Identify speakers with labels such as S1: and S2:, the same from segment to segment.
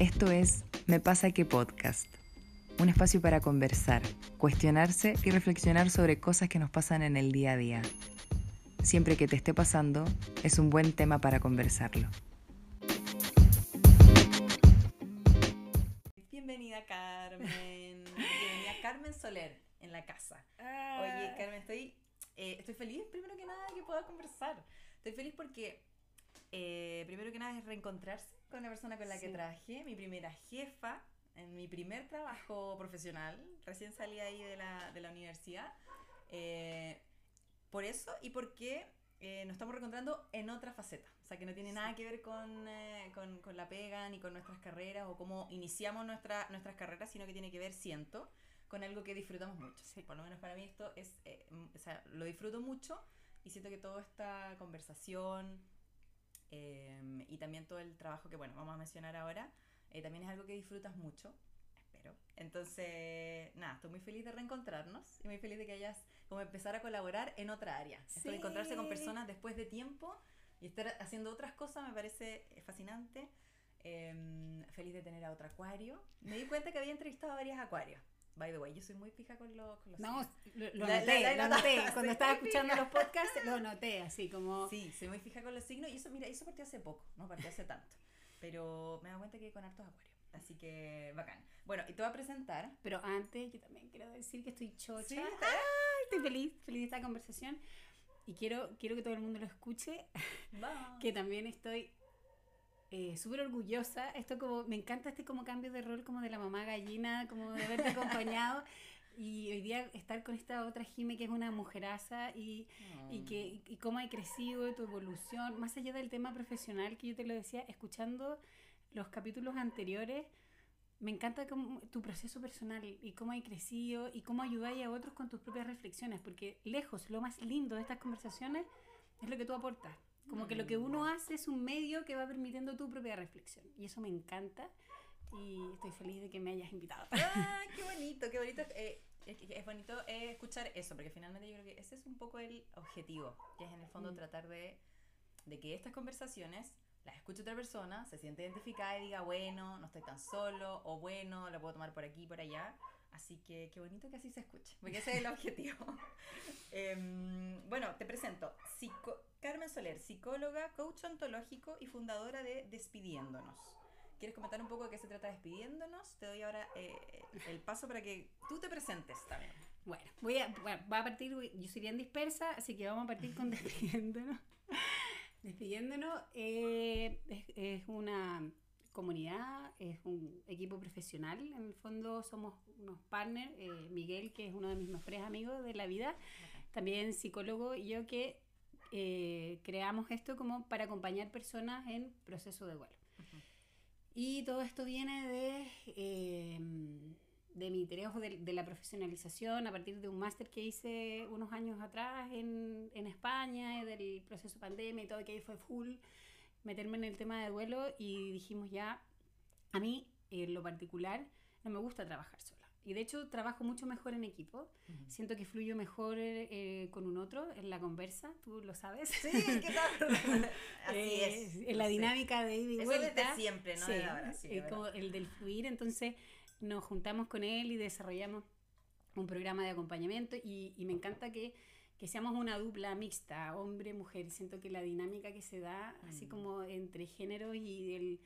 S1: Esto es Me pasa que podcast, un espacio para conversar, cuestionarse y reflexionar sobre cosas que nos pasan en el día a día. Siempre que te esté pasando, es un buen tema para conversarlo.
S2: Bienvenida Carmen, bienvenida Carmen Soler en la casa. Oye Carmen, estoy, eh, estoy feliz primero que nada que pueda conversar. Estoy feliz porque eh, primero que nada es reencontrarse con la persona con la que
S3: Sí.
S2: trabajé, mi primera jefa en mi primer trabajo profesional, recién salí ahí de la, de la universidad. Eh, por eso y porque eh, nos estamos reencontrando en otra faceta. O sea, que no tiene nada que ver con, eh, con, con la pega ni con nuestras carreras o cómo iniciamos nuestra, nuestras carreras, sino que tiene que ver, siento, con algo que disfrutamos mucho.
S3: Sí.
S2: Por lo menos para mí esto es, eh, o sea, lo disfruto mucho y siento que toda esta conversación eh, y también todo el trabajo que, bueno, vamos a mencionar ahora, eh, también es algo que disfrutas mucho, espero. Entonces, nada, estoy muy feliz de reencontrarnos y muy feliz de que hayas como empezar a colaborar en otra área. Esto de encontrarse con
S3: Sí.
S2: personas después de tiempo y estar haciendo otras cosas me parece eh, fascinante. Eh, feliz de tener a otro acuario. Me di cuenta que había entrevistado a varios acuarios. By the way, yo soy muy fija con, lo- con los
S3: No,
S2: signos.
S3: lo, lo
S2: La-
S3: noté,
S2: la- la
S3: lo noté. Cuando estaba escuchando
S2: fija.
S3: los podcasts, lo noté, así como...
S2: Sí, soy muy fija con los signos y eso, mira, eso partió hace poco, no partió hace tanto. Pero me he dado cuenta que con hartos acuarios. Así que bacán. Bueno, y te voy a presentar.
S3: Pero antes, yo también quiero decir que estoy chocha.
S2: Sí,
S3: Ay, estoy feliz, feliz de esta conversación. Y quiero, quiero que todo el mundo lo escuche, que también estoy eh, súper orgullosa. Esto como, me encanta este como cambio de rol como de la mamá gallina, como de haberte acompañado. Y hoy día estar con esta otra Jime que es una mujeraza y, y que y cómo hay crecido tu evolución, más allá del tema profesional que yo te lo decía, escuchando los capítulos anteriores, me encanta cómo- tu proceso personal y cómo hay crecido y cómo ayudáis a otros con tus propias reflexiones, porque lejos, lo más lindo de estas conversaciones es lo que tú aportas. Como que lo que uno hace es un medio que va permitiendo tu propia reflexión. Y eso me encanta y estoy feliz de que me hayas invitado.
S2: ¡Ah, qué bonito, qué bonito! eh, es, es bonito eh, escuchar eso, porque finalmente yo creo que ese es un poco el objetivo, que es en el fondo
S3: Mm.
S2: tratar de, de que estas conversaciones las escuche otra persona, se siente identificada y diga, bueno, no estoy tan solo, o bueno, lo puedo tomar por aquí, por allá. Así que qué bonito que así se escuche, porque ese es el objetivo. Em, bueno, te presento. Psico- Carmen Soler, psicóloga, coach ontológico y fundadora de Despidiéndonos. ¿Quieres comentar un poco de qué se trata Despidiéndonos? Te doy ahora eh, el paso para que tú te presentes también.
S3: Bueno, voy a, bueno, va a partir, voy- yo soy bien dispersa, así que vamos a partir con despidiéndonos. Despidiéndonos eh, es, es una comunidad, es un equipo profesional, en el fondo somos unos partners, eh, Miguel, que es uno de mis mejores amigos de la vida, también psicólogo, y yo que eh, creamos esto como para acompañar personas en proceso de duelo. Y todo esto viene de, eh, de mi interés de, de la profesionalización a partir de un máster que hice unos años atrás en, en España, del proceso pandemia y todo, que ahí fue full meterme en el tema de duelo y dijimos ya, a mí en lo particular no me gusta trabajar sola. Y de hecho trabajo mucho mejor en equipo. Siento que fluyo mejor eh, con un otro en la conversa, tú lo sabes.
S2: Sí, ¿qué tal? Así
S3: Eh,
S2: es.
S3: En la
S2: Sí.
S3: dinámica de ida y
S2: Eso
S3: vuelta.
S2: desde siempre, no
S3: Sí,
S2: de ahora. Sí, verdad.
S3: como el del fluir, entonces nos juntamos con él y desarrollamos un programa de acompañamiento y, y me encanta que, que seamos una dupla mixta, hombre-mujer. Siento que la dinámica que se da, así
S2: Mm.
S3: como entre géneros y, el,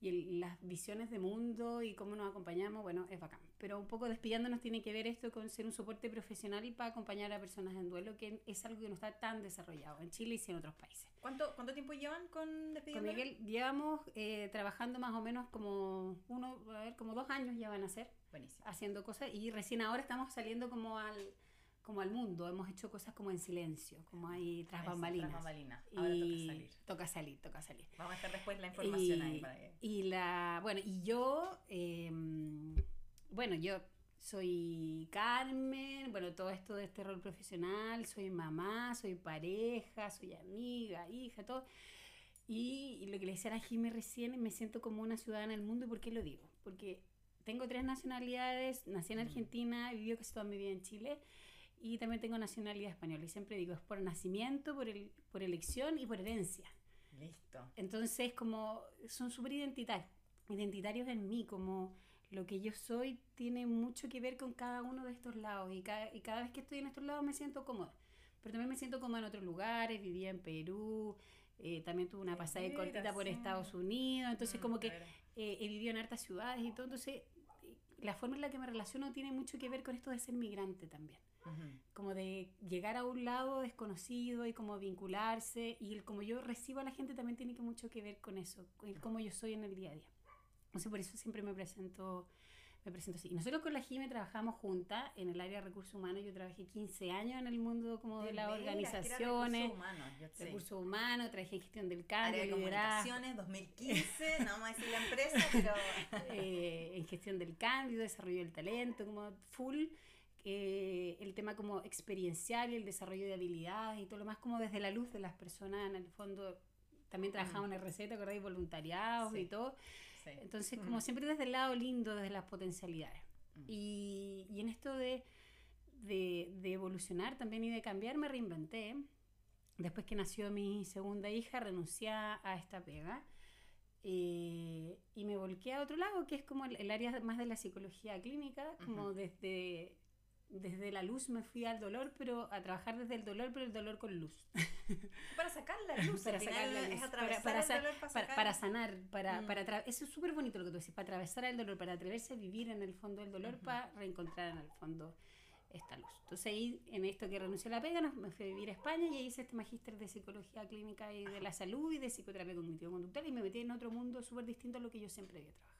S3: y el- las visiones de mundo y cómo nos acompañamos, bueno, es bacán. Pero un poco despidiéndonos tiene que ver esto con ser un soporte profesional y para acompañar a personas en duelo, que es algo que no está tan desarrollado en Chile y en otros países.
S2: ¿Cuánto, ¿Cuánto tiempo llevan con
S3: Con
S2: Despidiéndonos?
S3: Miguel llevamos eh, trabajando más o menos como uno, a ver, como dos años ya van a ser
S2: Buenísimo.
S3: haciendo cosas y recién ahora estamos saliendo como al como al mundo, hemos hecho cosas como en silencio, como ahí tras bambalinas.
S2: tras bambalinas. Ahora toca
S3: y
S2: salir.
S3: toca salir, toca salir.
S2: Vamos a dejar después la información
S3: y,
S2: ahí para que...
S3: y la bueno, y yo eh, bueno, yo soy Carmen, bueno, todo esto de este rol profesional, soy mamá, soy pareja, soy amiga, hija, todo. Y, y lo que le decía a la Jimmy recién, me siento como una ciudadana del mundo. ¿Y por qué lo digo? Porque tengo tres nacionalidades, nací en
S2: Mm.
S3: Argentina, vivido casi toda mi vida en Chile y también tengo nacionalidad española. Y siempre digo, es por nacimiento, por, el, por elección y por herencia.
S2: Listo.
S3: Entonces, como son súper identitarios. identitarios en mí, como lo que yo soy tiene mucho que ver con cada uno de estos lados y cada, y cada vez que estoy en estos lados me siento cómoda. Pero también me siento cómoda en otros lugares, vivía en Perú, eh, también tuve una pasada de cortita por Estados Unidos, entonces
S2: Mm,
S3: como que eh, he vivido en hartas ciudades y todo, entonces eh, la forma en la que me relaciono tiene mucho que ver con esto de ser migrante también
S2: Ujú.
S3: como de llegar a un lado desconocido y como vincularse y el como yo recibo a la gente también tiene que mucho que ver con eso, con el cómo yo soy en el día a día. Entonces por eso siempre me presento me presento así. Y nosotros con la Jime trabajamos juntas en el área de recursos humanos. Yo trabajé 15 años en el mundo como de, las
S2: que era
S3: organizaciones,
S2: recursos humanos,
S3: recursos humanos, trabajé en gestión del
S2: Área
S3: cambio,
S2: de
S3: liderazgo,
S2: comunicaciones, 2015, no vamos a decir la empresa, pero
S3: eh, en gestión del cambio, desarrollo del talento, como full, eh, el tema como experiencial y el desarrollo de habilidades y todo lo más como desde la luz de las personas, en el fondo también trabajamos en RC, ¿te acordáis? Voluntariados
S2: Sí.
S3: y todo.
S2: sí.
S3: Entonces,
S2: Mm.
S3: como siempre desde el lado lindo, desde las potencialidades.
S2: Mm.
S3: Y, y en esto de, de, de evolucionar también y de cambiar, me reinventé. Después que nació mi segunda hija, renuncié a esta pega. eh, y me volqué a otro lado, que es como el, el área más de la psicología clínica, como
S2: Ujú.
S3: desde, desde la luz me fui al dolor, pero a trabajar desde el dolor, pero el dolor con luz.
S2: Para sacar la luz,
S3: Para sacar la
S2: es
S3: luz,
S2: atravesar
S3: para- para
S2: el
S3: sa-
S2: dolor para,
S3: para,
S2: sacar-
S3: para sanar, para,
S2: Mm.
S3: para eso es súper bonito lo que tú decís, para atravesar el dolor, para atreverse a vivir en el fondo del dolor,
S2: Ujú.
S3: para reencontrar en el fondo esta luz. Entonces ahí, en esto que renuncié a la pega, me fui a vivir a España y ahí hice este magíster de psicología clínica y de la salud y de psicoterapia cognitivo-conductual y me metí en otro mundo súper distinto a lo que yo siempre había trabajado.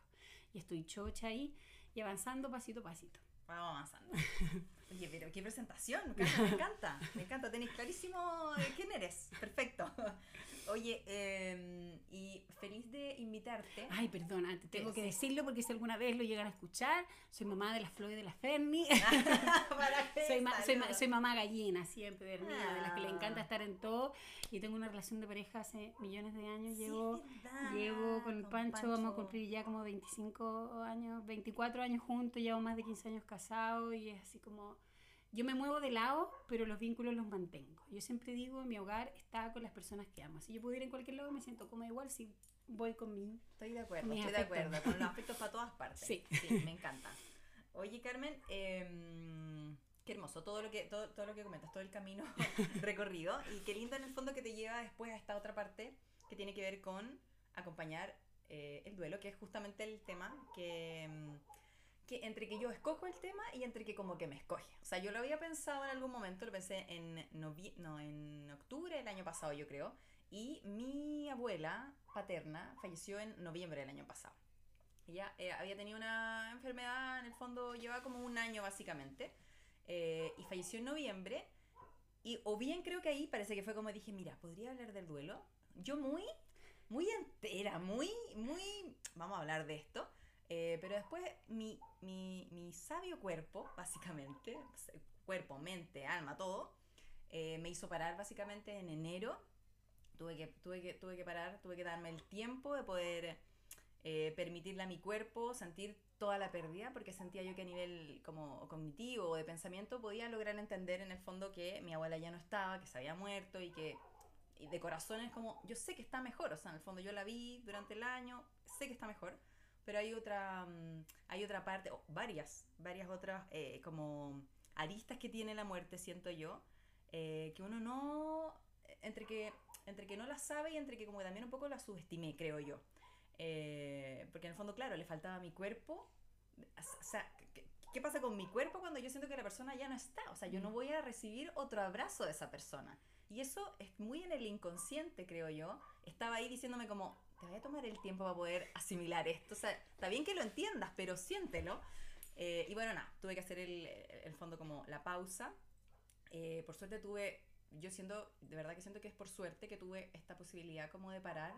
S3: Y estoy chocha ahí y avanzando pasito a pasito.
S2: Vamos avanzando. Oye, pero qué presentación, Carla, me encanta, me encanta, tenés clarísimo quién eres, perfecto. Oye, eh, y feliz de invitarte.
S3: Ay, perdona, te tengo que decirlo porque si alguna vez lo llegan a escuchar, soy mamá de las Flores de la Ferni. Soy, ma- soy, ma- soy mamá gallina, siempre de de las que le encanta
S2: Ah.
S3: estar en todo. Y tengo una relación de pareja hace millones de años.
S2: Sí,
S3: llevo, llevo con el Pancho, vamos a cumplir ya como 25 años, 24 años juntos, llevo más de 15 años casados y es así como... Yo me muevo de lado, pero los vínculos los mantengo. Yo siempre digo, mi hogar está con las personas que amo. Si yo pudiera ir en cualquier lado, me siento cómoda igual si voy con mi...
S2: Estoy de acuerdo, estoy de acuerdo, con los afectos para todas partes.
S3: Sí.
S2: me encanta. Oye, Carmen, em, qué hermoso todo lo que todo, todo lo que comentas, todo el camino recorrido y qué lindo en el fondo que te lleva después a esta otra parte que tiene que ver con acompañar eh, el duelo, que es justamente el tema que em, que entre que yo escojo el tema y entre que como que me escoge. O sea, yo lo había pensado en algún momento, lo pensé en, no, en octubre del año pasado, yo creo, y mi abuela paterna falleció en noviembre del año pasado. Ella eh, había tenido una enfermedad, en el fondo lleva como un año básicamente, eh, y falleció en noviembre. Y o bien creo que ahí parece que fue como dije, mira, podría hablar del duelo. Yo muy, muy entera, muy, muy, vamos a hablar de esto. Eh, pero después mi, mi, mi sabio cuerpo, básicamente, cuerpo, mente, alma, todo, eh, me hizo parar básicamente en enero. Tuve que, tuve, que, tuve que parar, tuve que darme el tiempo de poder eh, permitirle a mi cuerpo sentir toda la pérdida, porque sentía yo que a nivel como cognitivo o de pensamiento podía lograr entender en el fondo que mi abuela ya no estaba, que se había muerto y que y de corazón es como, yo sé que está mejor, o sea, en el fondo yo la vi durante el año, sé que está mejor, pero hay otra, mm, hay otra parte, o varias, varias otras eh, como aristas que tiene la muerte, siento yo, eh, que uno no, entre que, entre que no la sabe y entre que como que también un poco la subestimé, creo yo. Eh, porque en el fondo, claro, le faltaba a mi cuerpo. O sea, ¿qué, qué pasa con mi cuerpo cuando yo siento que la persona ya no está? O sea, yo no voy a recibir otro abrazo de esa persona. Y eso es muy en el inconsciente, creo yo. Estaba ahí diciéndome como, te voy a tomar el tiempo para poder asimilar esto. O sea, está bien que lo entiendas, pero siéntelo. Eh, y bueno, nada, tuve que hacer el, el fondo como la pausa. Eh, por suerte tuve, yo siento, de verdad que siento que es por suerte que tuve esta posibilidad como de parar.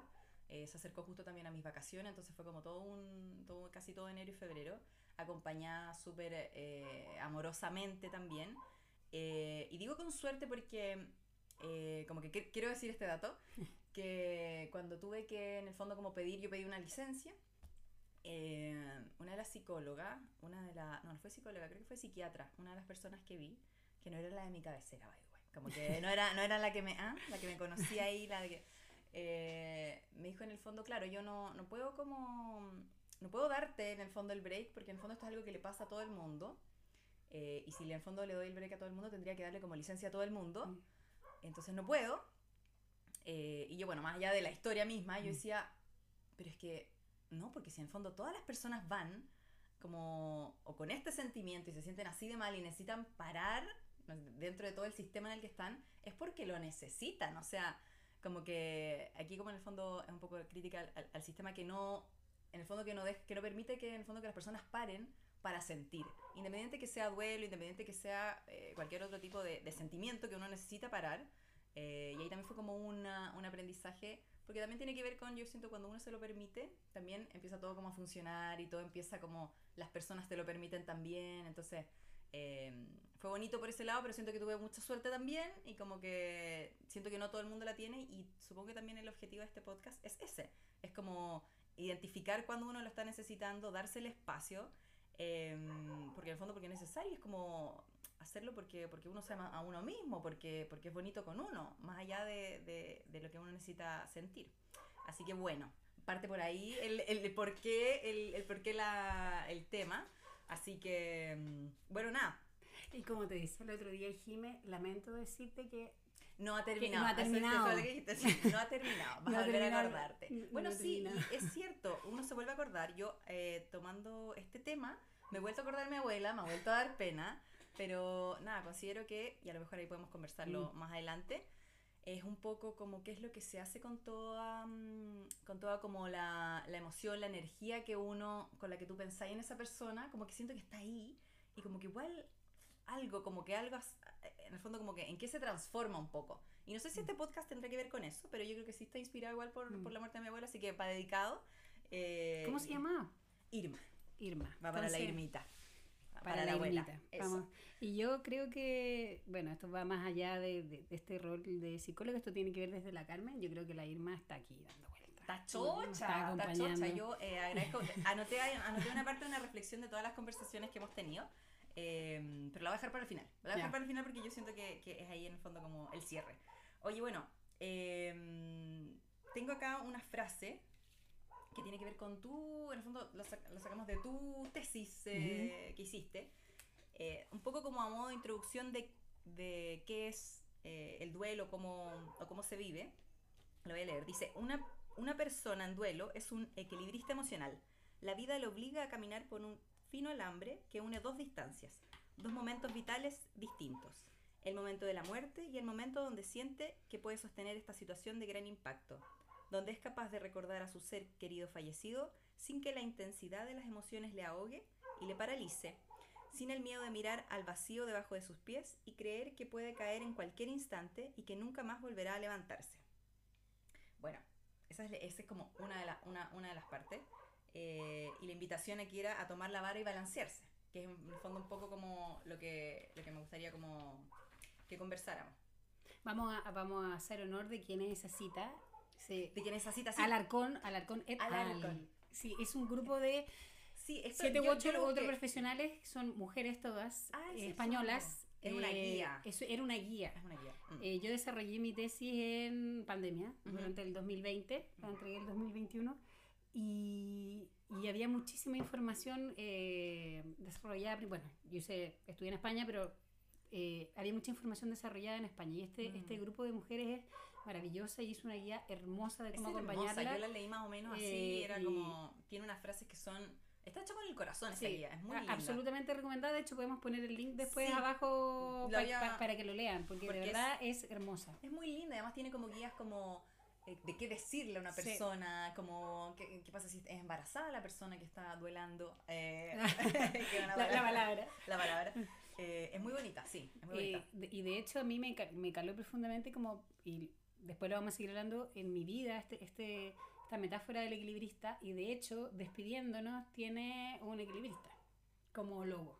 S2: Eh, se acercó justo también a mis vacaciones, entonces fue como todo un, todo, casi todo enero y febrero, acompañada súper eh, amorosamente también. Eh, y digo con suerte porque, eh, como que qu- quiero decir este dato, que cuando tuve que en el fondo como pedir, yo pedí una licencia, eh, una de las psicólogas, una de las, no, no fue psicóloga, creo que fue psiquiatra, una de las personas que vi, que no era la de mi cabecera, by the way, como que no era, no era la que me, ah, la que me conocía ahí, la de que, eh, me dijo en el fondo, claro, yo no, no puedo como no puedo darte en el fondo el break porque en el fondo esto es algo que le pasa a todo el mundo. eh, y si en el fondo le doy el break a todo el mundo, tendría que darle como licencia a todo el mundo. Entonces no puedo. Eh, y yo, bueno, más allá de la historia misma, yo
S3: Mm.
S2: decía, pero es que no, porque si en el fondo todas las personas van como o con este sentimiento y se sienten así de mal y necesitan parar dentro de todo el sistema en el que están, es porque lo necesitan. O sea, como que aquí como en el fondo es un poco crítica al, al- al sistema que no, en el fondo que no, dej- que no permite que en el fondo que las personas paren para sentir. Independiente que sea duelo, independiente que sea eh, cualquier otro tipo de, de sentimiento que uno necesita parar. Eh, y ahí también fue como una, un aprendizaje, porque también tiene que ver con, yo siento, cuando uno se lo permite, también empieza todo como a funcionar y todo empieza como las personas te lo permiten también. Entonces, eh, fue bonito por ese lado, pero siento que tuve mucha suerte también y como que siento que no todo el mundo la tiene y supongo que también el objetivo de este podcast es ese. Es como identificar cuando uno lo está necesitando, darse el espacio, eh, porque en el fondo porque es necesario, es como hacerlo porque, porque uno se ama a uno mismo, porque, porque es bonito con uno, más allá de, de, de lo que uno necesita sentir. Así que bueno, parte por ahí el, el, el por qué, el, el por qué la, el tema. Así que, mm, bueno, nada,
S3: Y como te decía el otro día, Jime, lamento decirte que
S2: No ha terminado.
S3: no ha terminado.
S2: no ha terminado. Vas
S3: No
S2: a volver a acordarte.
S3: No
S2: Bueno,
S3: ha
S2: sí, y es cierto. Uno se vuelve a acordar. Yo, eh, tomando este tema, me he vuelto a acordar de mi abuela, me ha vuelto a dar pena. Pero nada, considero que, y a lo mejor ahí podemos conversarlo
S3: Mm.
S2: más adelante, es un poco como qué es lo que se hace con toda, mm, con toda como la, la emoción, la energía que uno, con la que tú pensáis en esa persona, como que siento que está ahí y como que igual algo, como que algo, as- en el fondo como que en qué se transforma un poco. Y no sé si este podcast tendrá que ver con eso, pero yo creo que sí está inspirado igual por,
S3: Mm.
S2: por la muerte de mi abuela, así que para dedicado. eh,
S3: ¿Cómo se llama?
S2: Irma.
S3: Irma.
S2: Va para la
S3: Entonces,
S2: Irmita. Va
S3: Para, la,
S2: abuela.
S3: Vamos. Y yo creo que, bueno, esto va más allá de, de- de este rol de psicólogo, esto tiene que ver desde la Carmen. Yo creo que la Irma está aquí dando vueltas.
S2: Está chocha,
S3: está
S2: está chocha. Yo eh, agradezco. Anoté, anoté una parte de una reflexión de todas las conversaciones que hemos tenido, eh, pero la voy a dejar para el final. La voy a dejar
S3: Ya.
S2: para el final porque yo siento que, que es ahí en el fondo como el cierre. Oye, bueno, eh, tengo acá una frase que tiene que ver con tu, en el fondo lo, sac- lo sacamos de tu tesis eh, que hiciste, eh, un poco como a modo de introducción de, de qué es eh, el duelo cómo, o cómo se vive. Lo voy a leer. Dice, una, una persona en duelo es un equilibrista emocional. La vida le obliga a caminar por un fino alambre que une dos distancias, dos momentos vitales distintos. El momento de la muerte y el momento donde siente que puede sostener esta situación de gran impacto, donde es capaz de recordar a su ser querido fallecido sin que la intensidad de las emociones le ahogue y le paralice, sin el miedo de mirar al vacío debajo de sus pies y creer que puede caer en cualquier instante y que nunca más volverá a levantarse. Bueno, esa es, como una de, la- una, una de las partes. Eh, y la invitación aquí era a tomar la vara y balancearse, que es en el fondo un poco como lo que, lo que me gustaría como que conversáramos.
S3: Vamos a, vamos a hacer honor de quién es esa cita. Se-
S2: De cita así.
S3: Alarcón, Alarcón et al.
S2: Alarcón.
S3: Sí, es un grupo de
S2: Sí, esto-
S3: siete u ocho otros profesionales, son mujeres todas,
S2: Ah,
S3: eh,
S2: sí,
S3: españolas.
S2: Es una
S3: Eh,
S2: guía.
S3: Eso era una guía.
S2: Es una guía. Mm.
S3: Eh, yo desarrollé mi tesis en pandemia durante el 2020, la entregué el 2021 y, y había muchísima información eh, desarrollada. Bueno, yo sé, estudié en España, pero eh, había mucha información desarrollada en España y este,
S2: Mm.
S3: este grupo de mujeres es maravillosa y hizo una guía hermosa de
S2: Es
S3: cómo
S2: hermosa,
S3: acompañarla.
S2: Yo la leí más o menos así,
S3: Eh,
S2: era
S3: y-
S2: como... Tiene unas frases que son... Está hecho con el corazón esa
S3: Sí,
S2: guía, es muy linda.
S3: absolutamente recomendada. De hecho, podemos poner el link después
S2: Sí.
S3: abajo pa-
S2: había-
S3: pa- para que lo lean, porque,
S2: porque
S3: de
S2: es-
S3: verdad es, hermosa.
S2: Es muy linda, además tiene como guías como eh, de qué decirle a una
S3: Sí.
S2: persona, como qué, qué pasa si es embarazada la persona que está duelando. eh, que
S3: La, la palabra.
S2: La palabra. Eh, es muy bonita, sí, es muy
S3: Eh,
S2: bonita.
S3: de- y de hecho a mí me, me caló profundamente como, y después lo vamos a seguir hablando, en mi vida este, este, esta metáfora del equilibrista y de hecho despidiéndonos tiene un equilibrista como logo,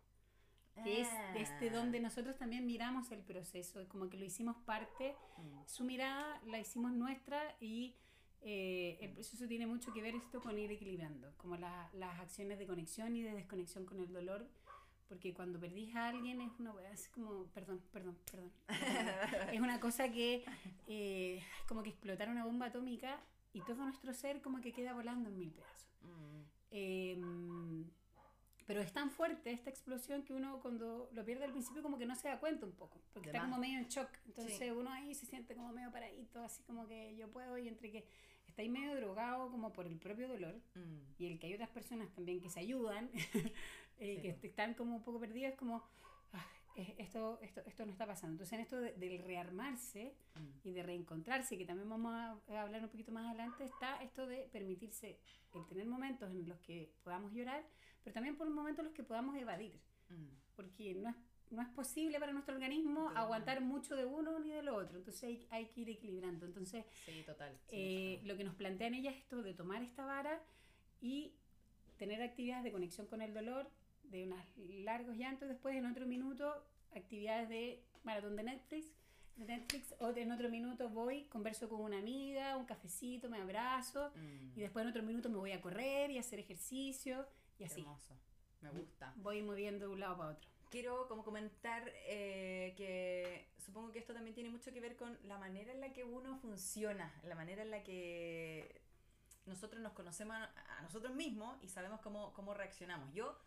S3: que es este
S2: Ah.
S3: donde nosotros también miramos el proceso, como que lo hicimos parte,
S2: Mm.
S3: su mirada la hicimos nuestra y eh, el proceso tiene mucho que ver esto con ir equilibrando, como la- las acciones de conexión y de desconexión con el dolor. Porque cuando perdís a alguien es una es como, perdón, perdón, perdón. es una cosa que eh, como que explotar una bomba atómica y todo nuestro ser como que queda volando en mil pedazos.
S2: Mm.
S3: Em, pero es tan fuerte esta explosión que uno cuando lo pierde al principio como que no se da cuenta un poco, porque está como medio en shock. Entonces uno ahí se siente como medio paradito, así como que yo puedo y entre que está ahí medio drogado como por el propio dolor mm. y el que hay otras personas también que se ayudan, eh, que están como un poco perdidas, como ah, esto, esto, esto no está pasando. Entonces en esto del rearmarse mm. y de reencontrarse, que también vamos a hablar un poquito más adelante, está esto de permitirse el tener momentos en los que podamos llorar, pero también por momentos en los que podamos evadir, mm. porque no es no es posible para nuestro organismo aguantar mucho de uno ni de lo otro. Entonces hay, hay que ir equilibrando. Entonces,
S2: sí, total.
S3: Eh, lo que nos plantean ellas es esto de tomar esta vara y tener actividades de conexión con el dolor, de unos largos llantos, después en otro minuto actividades de maratón de Netflix, de Netflix, o en otro minuto voy, converso con una amiga, un cafecito, me abrazo, mm. y después en otro minuto me voy a correr y hacer ejercicio, y así.
S2: Hermoso, me gusta.
S3: Voy moviendo de un lado para otro
S2: quiero como comentar eh, que supongo que esto también tiene mucho que ver con la manera en la que uno funciona, la manera en la que nosotros nos conocemos a nosotros mismos y sabemos cómo, cómo reaccionamos. Yo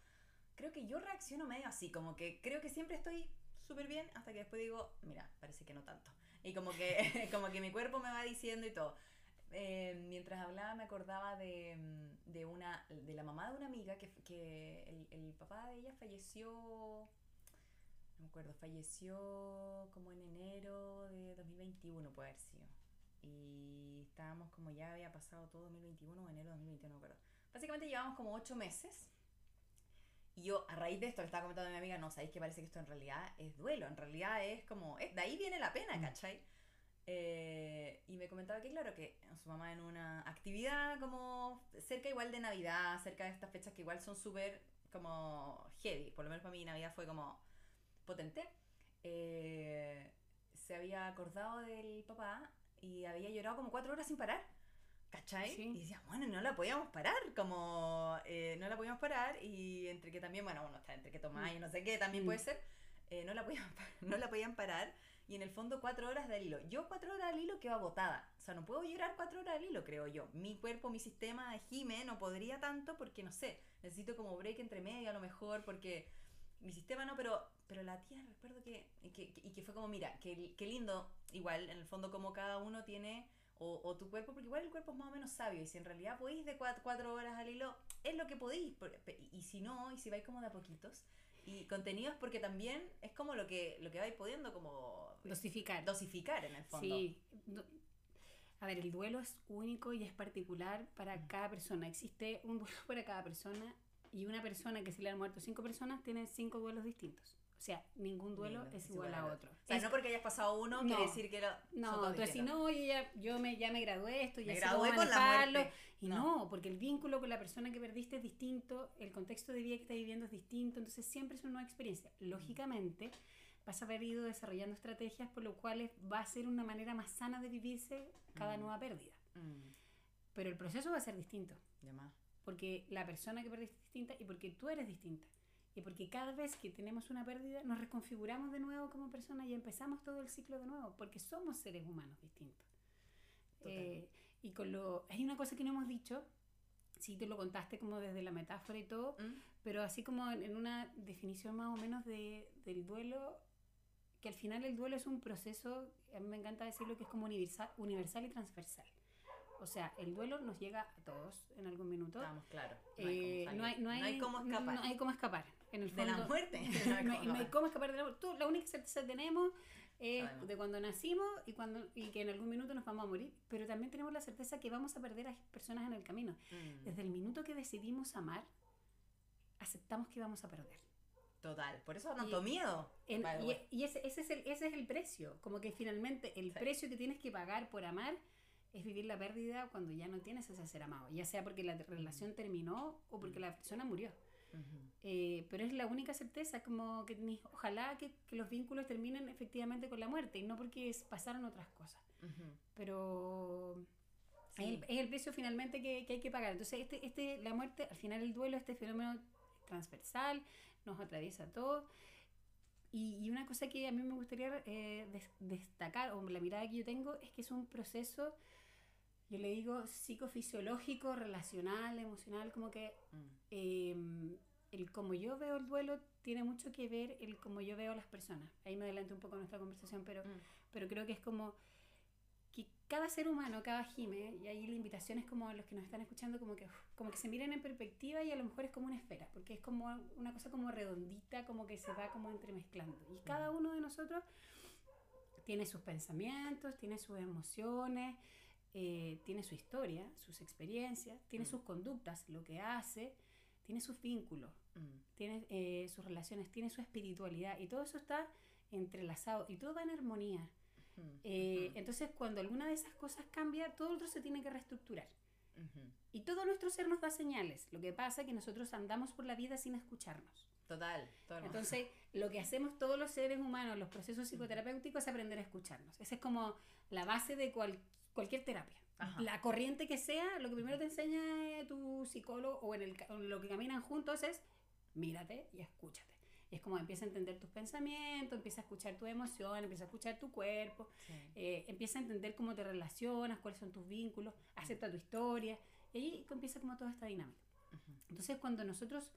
S2: creo que yo reacciono medio así, como que creo que siempre estoy súper bien hasta que después digo, mira, parece que no tanto. Y como que, como que mi cuerpo me va diciendo y todo. Eh, mientras hablaba me acordaba de, mm, de, una, de la mamá de una amiga que, que el, el, papá de ella falleció, no me acuerdo, falleció como en enero de 2021 puede haber sido. Y estábamos como ya había pasado todo 2021 o enero de 2021, no me acuerdo. Básicamente llevamos como ocho meses. Y yo, a raíz de esto, le estaba comentando a mi amiga, no, sabéis que parece que esto en realidad es duelo, en realidad es como, es, de ahí viene la pena, mm. ¿cachai? Eh, y me comentaba que, claro, que su mamá en una actividad como cerca igual de Navidad, cerca de estas fechas que igual son súper como heavy, por lo menos para mí Navidad fue como potente, eh, se había acordado del papá y había llorado como cuatro horas sin parar. ¿Cachai? Y decía, bueno, no la podíamos parar, como eh, no la podíamos parar y entre que también, bueno, bueno, entre que tomás y no sé qué, también mm. puede ser, no, la podían, no la podían parar y en el fondo cuatro horas de hilo. Yo cuatro horas al hilo quedo agotada. O sea, no puedo llorar cuatro horas al hilo, creo yo. Mi cuerpo, mi sistema de gime no podría tanto porque, no sé, necesito como break entre medio a lo mejor porque mi sistema no, pero, pero la tía recuerdo que, que, y que fue como, mira, que, que lindo, igual, en el fondo como cada uno tiene... O, o, tu cuerpo, porque igual el cuerpo es más o menos sabio, y si en realidad podéis de cuatro, cuatro horas al hilo, es lo que podéis, y si no, y si vais como de a poquitos, y contenidos porque también es como lo que, lo que vais pudiendo como
S3: Dosificar.
S2: Dosificar en el fondo.
S3: Sí. A ver, el duelo es único y es particular para cada persona. Existe un duelo para cada persona y una persona que se le han muerto cinco personas tiene cinco duelos distintos. O sea, ningún duelo es, igual, a otro.
S2: O sea, no porque hayas pasado uno quiere decir que lo,
S3: No, entonces si no, yo, ya, yo me, ya me gradué esto, ya
S2: me gradué con la muerte.
S3: Y no. porque el vínculo con la persona que perdiste es distinto, el contexto de vida que estás viviendo es distinto, entonces siempre es una nueva experiencia. Lógicamente, vas a haber ido desarrollando estrategias por lo cual va a ser una manera más sana de vivirse cada mm. nueva pérdida. Mm. Pero el proceso va a ser distinto. Porque la persona que perdiste es distinta y porque tú eres distinta. Y porque cada vez que tenemos una pérdida nos reconfiguramos de nuevo como persona y empezamos todo el ciclo de nuevo, porque somos seres humanos distintos. Eh, y con lo... Hay una cosa que no hemos dicho, sí te lo contaste como desde la metáfora y todo, mm. pero así como en, una definición más o menos de, del duelo, que al final el duelo es un proceso, a mí me encanta decirlo, que es como universal, universal y transversal. O sea, el duelo nos llega a todos en algún minuto.
S2: Estamos claro.
S3: No, hay, cómo escapar. No hay cómo escapar. En el
S2: fondo, de la muerte.
S3: no, hay, cómo escapar de la muerte. la única certeza que tenemos es de cuando nacimos y, cuando, y que en algún minuto nos vamos a morir. Pero también tenemos la certeza que vamos a perder a personas en el camino. Mm. Desde el minuto que decidimos amar, aceptamos que vamos a perder.
S2: Total, por eso tanto miedo.
S3: y, ese, ese, es el, ese es el precio, como que finalmente el precio que tienes que pagar por amar es vivir la pérdida cuando ya no tienes ese ser amado, ya sea porque la relación terminó o porque la persona murió. Eh, pero es la única certeza, como que ojalá que, que, los vínculos terminen efectivamente con la muerte y no porque pasaron otras cosas. Pero es, el, es, el, precio finalmente que, que, hay que pagar. Entonces, este, este, la muerte, al final el duelo, este fenómeno transversal, nos atraviesa todo. Y, y, una cosa que a mí me gustaría eh, destacar, o la mirada que yo tengo, es que es un proceso Yo le digo psicofisiológico, relacional, emocional, como que
S2: Mm.
S3: em, el como yo veo el duelo tiene mucho que ver el como yo veo a las personas. Ahí me adelanto un poco nuestra conversación, pero,
S2: Mm.
S3: pero creo que es como que cada ser humano, cada gime, y ahí la invitación es como a los que nos están escuchando, como que, como que se miren en perspectiva y a lo mejor es como una esfera, porque es como una cosa como redondita, como que se va como entremezclando. Y cada uno de nosotros tiene sus pensamientos, tiene sus emociones, eh, tiene su historia, sus experiencias, tiene
S2: Mm.
S3: sus conductas, lo que hace, tiene sus vínculos,
S2: Mm.
S3: tiene eh, sus relaciones, tiene su espiritualidad y todo eso está entrelazado y todo va en armonía.
S2: Mm.
S3: Eh. Entonces cuando alguna de esas cosas cambia, todo lo otro se tiene que reestructurar. Y todo nuestro ser nos da señales. Lo que pasa es que nosotros andamos por la vida sin escucharnos.
S2: Total.
S3: Entonces, lo que hacemos todos los seres humanos, los procesos psicoterapéuticos, es aprender a escucharnos. Esa es como la base de cual- cualquier terapia.
S2: Ajá.
S3: La corriente que sea, lo que primero te enseña eh, tu psicólogo o en, el, en lo que caminan juntos es mírate y escúchate. Y es como empieza a entender tus pensamientos, empieza a escuchar tu emoción, empieza a escuchar tu cuerpo,
S2: Sí.
S3: eh, empieza a entender cómo te relacionas, cuáles son tus vínculos, acepta tu historia. Y ahí empieza como toda esta dinámica. Entonces, cuando nosotros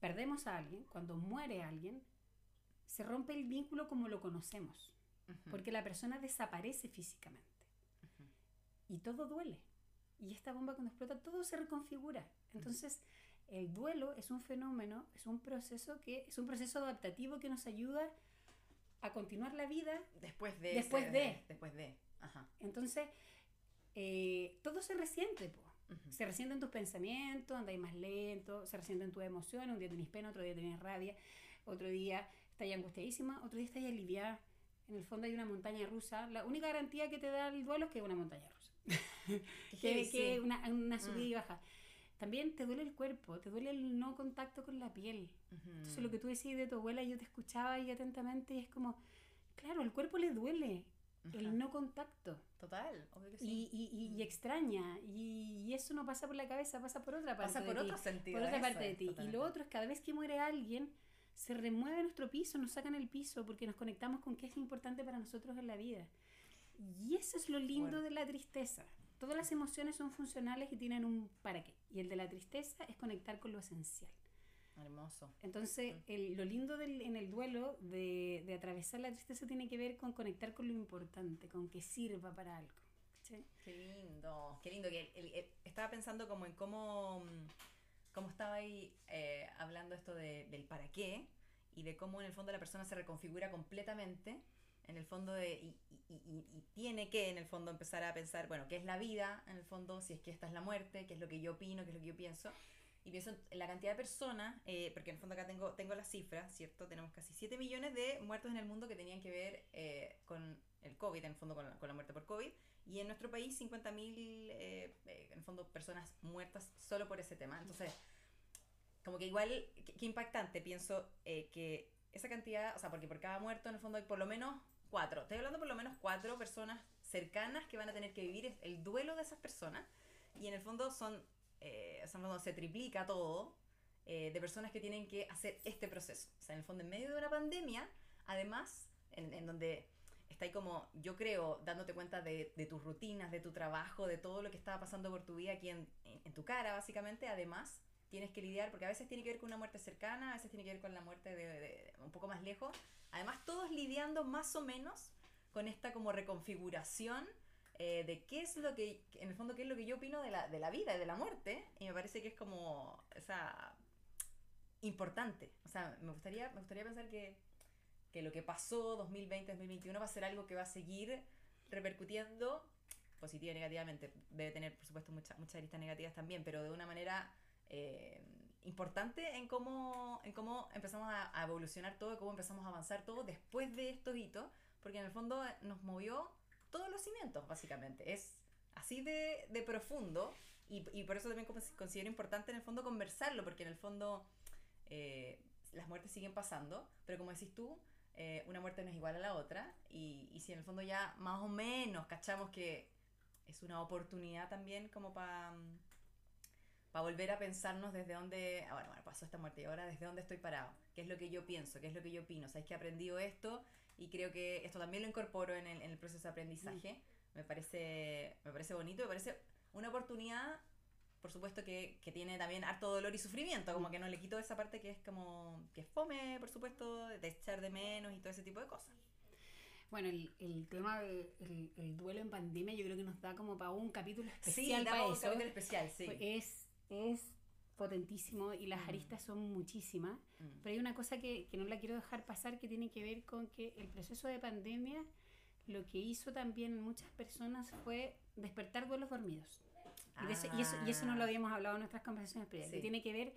S3: perdemos a alguien, cuando muere alguien, se rompe el vínculo como lo conocemos, porque la persona desaparece físicamente. Y todo duele. Y esta bomba cuando explota, todo se reconfigura. Entonces, el duelo es un fenómeno, es un proceso que es un proceso adaptativo que nos ayuda a continuar la vida.
S2: Después de.
S3: Después
S2: ese-
S3: de.
S2: Después de. Ajá.
S3: Entonces, eh, todo se resiente, po.
S2: Ujú.
S3: Se resienten tus pensamientos, andáis más lento, se resienten tus emociones, un día tenés pena, otro día tenés rabia, otro día estáis angustiadísima, otro día estáis aliviada. En el fondo hay una montaña rusa. La única garantía que te da el duelo es que es una montaña rusa. Que
S2: heavy,
S3: que
S2: sí.
S3: una, una subida
S2: Mm.
S3: y baja. También te duele el cuerpo, te duele el no contacto con la piel.
S2: Ujú.
S3: Entonces lo que tú decís de tu abuela, yo te escuchaba ahí atentamente y es como, claro, el cuerpo le duele
S2: Ajá.
S3: el no contacto.
S2: Total. Obvio que sí.
S3: Y, y, y- y extraña. Y, y eso no pasa por la cabeza, pasa por otra parte.
S2: Pasa por
S3: de ti,
S2: otro sentido.
S3: por otra parte de ti. Y lo otro es cada vez que muere alguien, se remueve nuestro piso, nos sacan el piso porque nos conectamos con qué es importante para nosotros en la vida. Y eso es lo lindo
S2: Bueno.
S3: de la tristeza. Todas las emociones son funcionales y tienen un para qué. Y el de la tristeza es conectar con lo esencial.
S2: Hermoso.
S3: Entonces, el- lo lindo del- en el duelo de, de atravesar la tristeza tiene que ver con conectar con lo importante, con que sirva para algo. ¿cachai?
S2: Qué lindo, qué lindo. Que el- el- el- estaba pensando como en cómo, mm, cómo estaba ahí eh, hablando esto de- del para qué y de cómo en el fondo la persona se reconfigura completamente. En el fondo de, y, y- y- y tiene que en el fondo empezar a pensar, bueno, ¿qué es la vida? En el fondo, si es que esta es la muerte, qué es lo que yo opino, qué es lo que yo pienso. Y pienso en la cantidad de personas, eh, porque en el fondo acá tengo, tengo las cifras, ¿cierto? Tenemos casi 7 millones de muertos en el mundo que tenían que ver eh, con el COVID, en el fondo con la, con la muerte por COVID. Y en nuestro país 50.000, eh, eh, en el fondo, personas muertas solo por ese tema. Entonces, como que igual, qué, impactante, pienso eh, que esa cantidad, o sea, porque por cada muerto en el fondo hay por lo menos cuatro, estoy hablando por lo menos cuatro personas cercanas que van a tener que vivir el duelo de esas personas. Y en el fondo son, eh, fondo se triplica todo eh, de personas que tienen que hacer este proceso. O sea, en el fondo, en medio de una pandemia, además, en, en donde está ahí como, yo creo, dándote cuenta de, de tus rutinas, de tu trabajo, de todo lo que estaba pasando por tu vida aquí en, en- en tu cara, básicamente, además tienes que lidiar, porque a veces tiene que ver con una muerte cercana, a veces tiene que ver con la muerte de, de- de un poco más lejos, además todos lidiando más o menos con esta como reconfiguración eh, de qué es lo que, en el fondo, qué es lo que yo opino de la, de la vida y de la muerte, y me parece que es como, o sea, importante. O sea, me gustaría, me gustaría pensar que, que lo que pasó 2020-2021 va a ser algo que va a seguir repercutiendo positiva y negativamente. Debe tener, por supuesto, mucha- muchas aristas negativas también, pero de una manera eh, importante en cómo, en cómo empezamos a, a evolucionar todo, cómo empezamos a avanzar todo después de estos hitos, porque en el fondo nos movió todos los cimientos, básicamente. Es así de, de profundo y, y por eso también considero importante en el fondo conversarlo, porque en el fondo eh, las muertes siguen pasando, pero como decís tú, eh, una muerte no es igual a la otra y, y si en el fondo ya más o menos cachamos que es una oportunidad también como para para volver a pensarnos desde dónde, ah, bueno, bueno, pasó esta muerte y ahora desde dónde estoy parado, qué es lo que yo pienso, qué es lo que yo opino, sabes que he aprendido esto y creo que esto también lo incorporo en el, en el proceso de aprendizaje. me parece, me parece bonito, me parece una oportunidad, por supuesto que, que tiene también harto dolor y sufrimiento, como que no le quito esa parte que es como, que es fome, por supuesto, de echar de menos y todo ese tipo de cosas.
S3: Bueno, el, el tema del el, duelo en pandemia yo creo que nos da como para un capítulo especial para
S2: un
S3: eso.
S2: capítulo especial, sí.
S3: Es, es potentísimo y las
S2: Mm.
S3: aristas son muchísimas,
S2: Mm.
S3: pero hay una cosa que, que no la quiero dejar pasar que tiene que ver con que el proceso de pandemia lo que hizo también en muchas personas fue despertar duelos dormidos. Y, eso, y, eso, y eso no lo
S2: Ah.
S3: habíamos hablado en nuestras conversaciones previas, que tiene que ver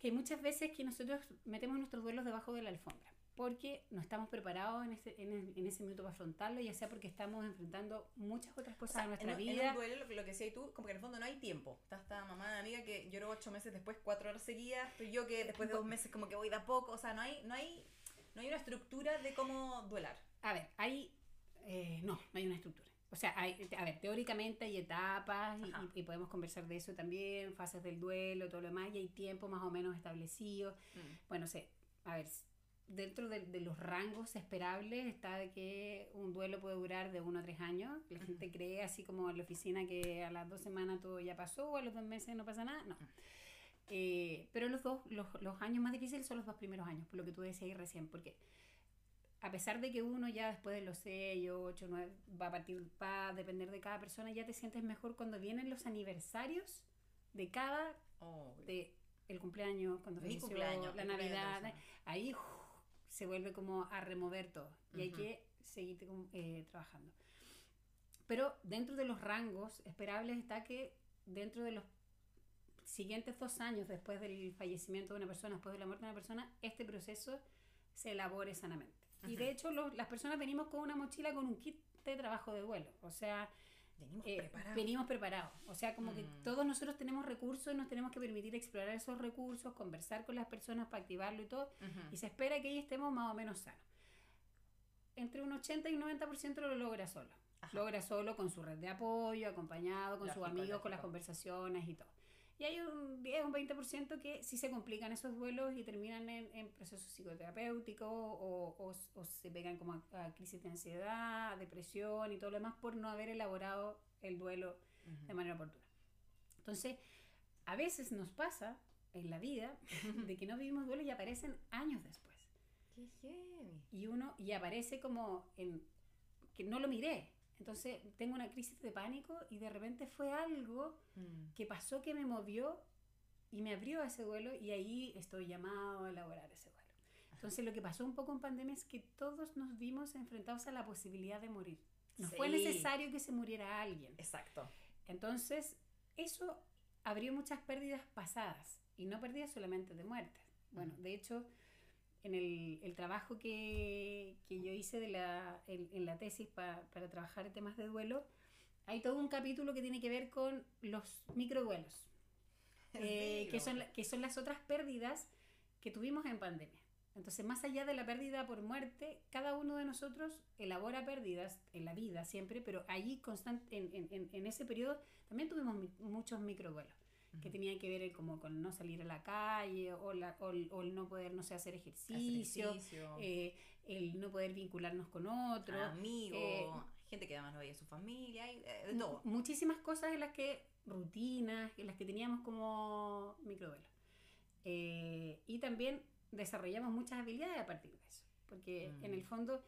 S3: que muchas veces que nosotros metemos nuestros duelos debajo de la alfombra, porque no estamos preparados en ese, en, en ese minuto para afrontarlo, ya sea porque estamos enfrentando muchas otras
S2: O
S3: cosas
S2: sea,
S3: en nuestra
S2: en, en
S3: vida.
S2: un duelo, lo, que- lo que decías tú, como que en el fondo no hay tiempo. Está esta mamá de amiga que lloró ocho meses después, cuatro horas seguidas. Estoy yo que después de dos meses como que voy de a poco. O sea, no hay, no hay, no hay una estructura de cómo duelar.
S3: A ver, hay... eh, no, no hay una estructura. O sea, hay, a ver, teóricamente hay etapas y,
S2: Ajá.
S3: y- y podemos conversar de eso también, fases del duelo, todo lo demás, y hay tiempo más o menos establecido. Bueno, sé, a ver, dentro de, de los rangos esperables está de que un duelo puede durar de uno a tres años. La gente cree, así como en la oficina, que a las dos semanas todo ya pasó, o a los dos meses no pasa nada. No. Eh, pero los dos, los, los años más difíciles son los dos primeros años, por lo que tú decías recién, porque a pesar de que uno ya después de los 6, 8, 9 va a partir, va a depender de cada persona, ya te sientes mejor cuando vienen los aniversarios de cada
S2: Oh,
S3: de el cumpleaños, cuando
S2: mi
S3: falleció,
S2: cumpleaños.
S3: la
S2: cumpleaños
S3: Navidad, ahí uf, se vuelve como a remover todo y hay
S2: Ujú.
S3: que seguir eh, trabajando. Pero dentro de los rangos esperables está que dentro de los siguientes dos años después del fallecimiento de una persona, después de la muerte de una persona, este proceso se elabore sanamente. Y de hecho los- las personas venimos con una mochila con un kit de trabajo de duelo. O sea,
S2: Venimos
S3: eh,
S2: preparados.
S3: venimos preparados. O sea, como que
S2: Mm.
S3: todos nosotros tenemos recursos y nos tenemos que permitir explorar esos recursos, conversar con las personas para activarlo y todo. Y se espera que ahí estemos más o menos sanos. Entre un 80 y un 90% lo logra solo.
S2: Ajá.
S3: Logra solo con su red de apoyo, acompañado con sus
S2: Lógico,
S3: amigos, con las conversaciones y todo. Y hay un 10, un 20% que sí se complican esos duelos y terminan en, en procesos psicoterapéuticos o, o- o se pegan como a, a crisis de ansiedad, depresión y todo lo demás por no haber elaborado el duelo
S2: Ujú.
S3: de manera oportuna. Entonces, a veces nos pasa en la vida de que no vivimos duelo y aparecen años después.
S2: Qué.
S3: Y uno, y aparece como en que no lo miré. Entonces tengo una crisis de pánico y de repente fue algo
S2: Mm.
S3: que pasó que me movió y me abrió a ese duelo y ahí estoy llamado a elaborar ese duelo. Entonces lo que pasó un poco en pandemia es que todos nos vimos enfrentados a la posibilidad de morir. No fue necesario que se muriera alguien.
S2: Exacto.
S3: Entonces, eso abrió muchas pérdidas pasadas y no pérdidas solamente de muerte. Bueno,
S2: Ujú.
S3: de hecho, en el, el trabajo que, que yo hice de la, en, en la tesis pa- para trabajar temas de duelo, hay todo un capítulo que tiene que ver con los microduelos, eh, que, son, que son las otras pérdidas que tuvimos en pandemia. Entonces, más allá de la pérdida por muerte, cada uno de nosotros elabora pérdidas en la vida siempre, pero allí constante, en, en- en- en ese periodo también tuvimos mi- muchos microduelos que
S2: Ujú.
S3: tenían que ver el- como con no salir a la calle o, la- o el, o el no poder, no sé, hacer
S2: Hacer
S3: ejercicio,
S2: ejercicio,
S3: eh, el no poder vincularnos con otro.
S2: amigos,
S3: eh,
S2: gente que además no veía a su familia, y, eh, todo.
S3: Muchísimas cosas en las que, rutinas, en las que teníamos como microduelo. Eh, y también desarrollamos muchas habilidades a partir de eso. Porque en
S2: Mm.
S3: el fondo,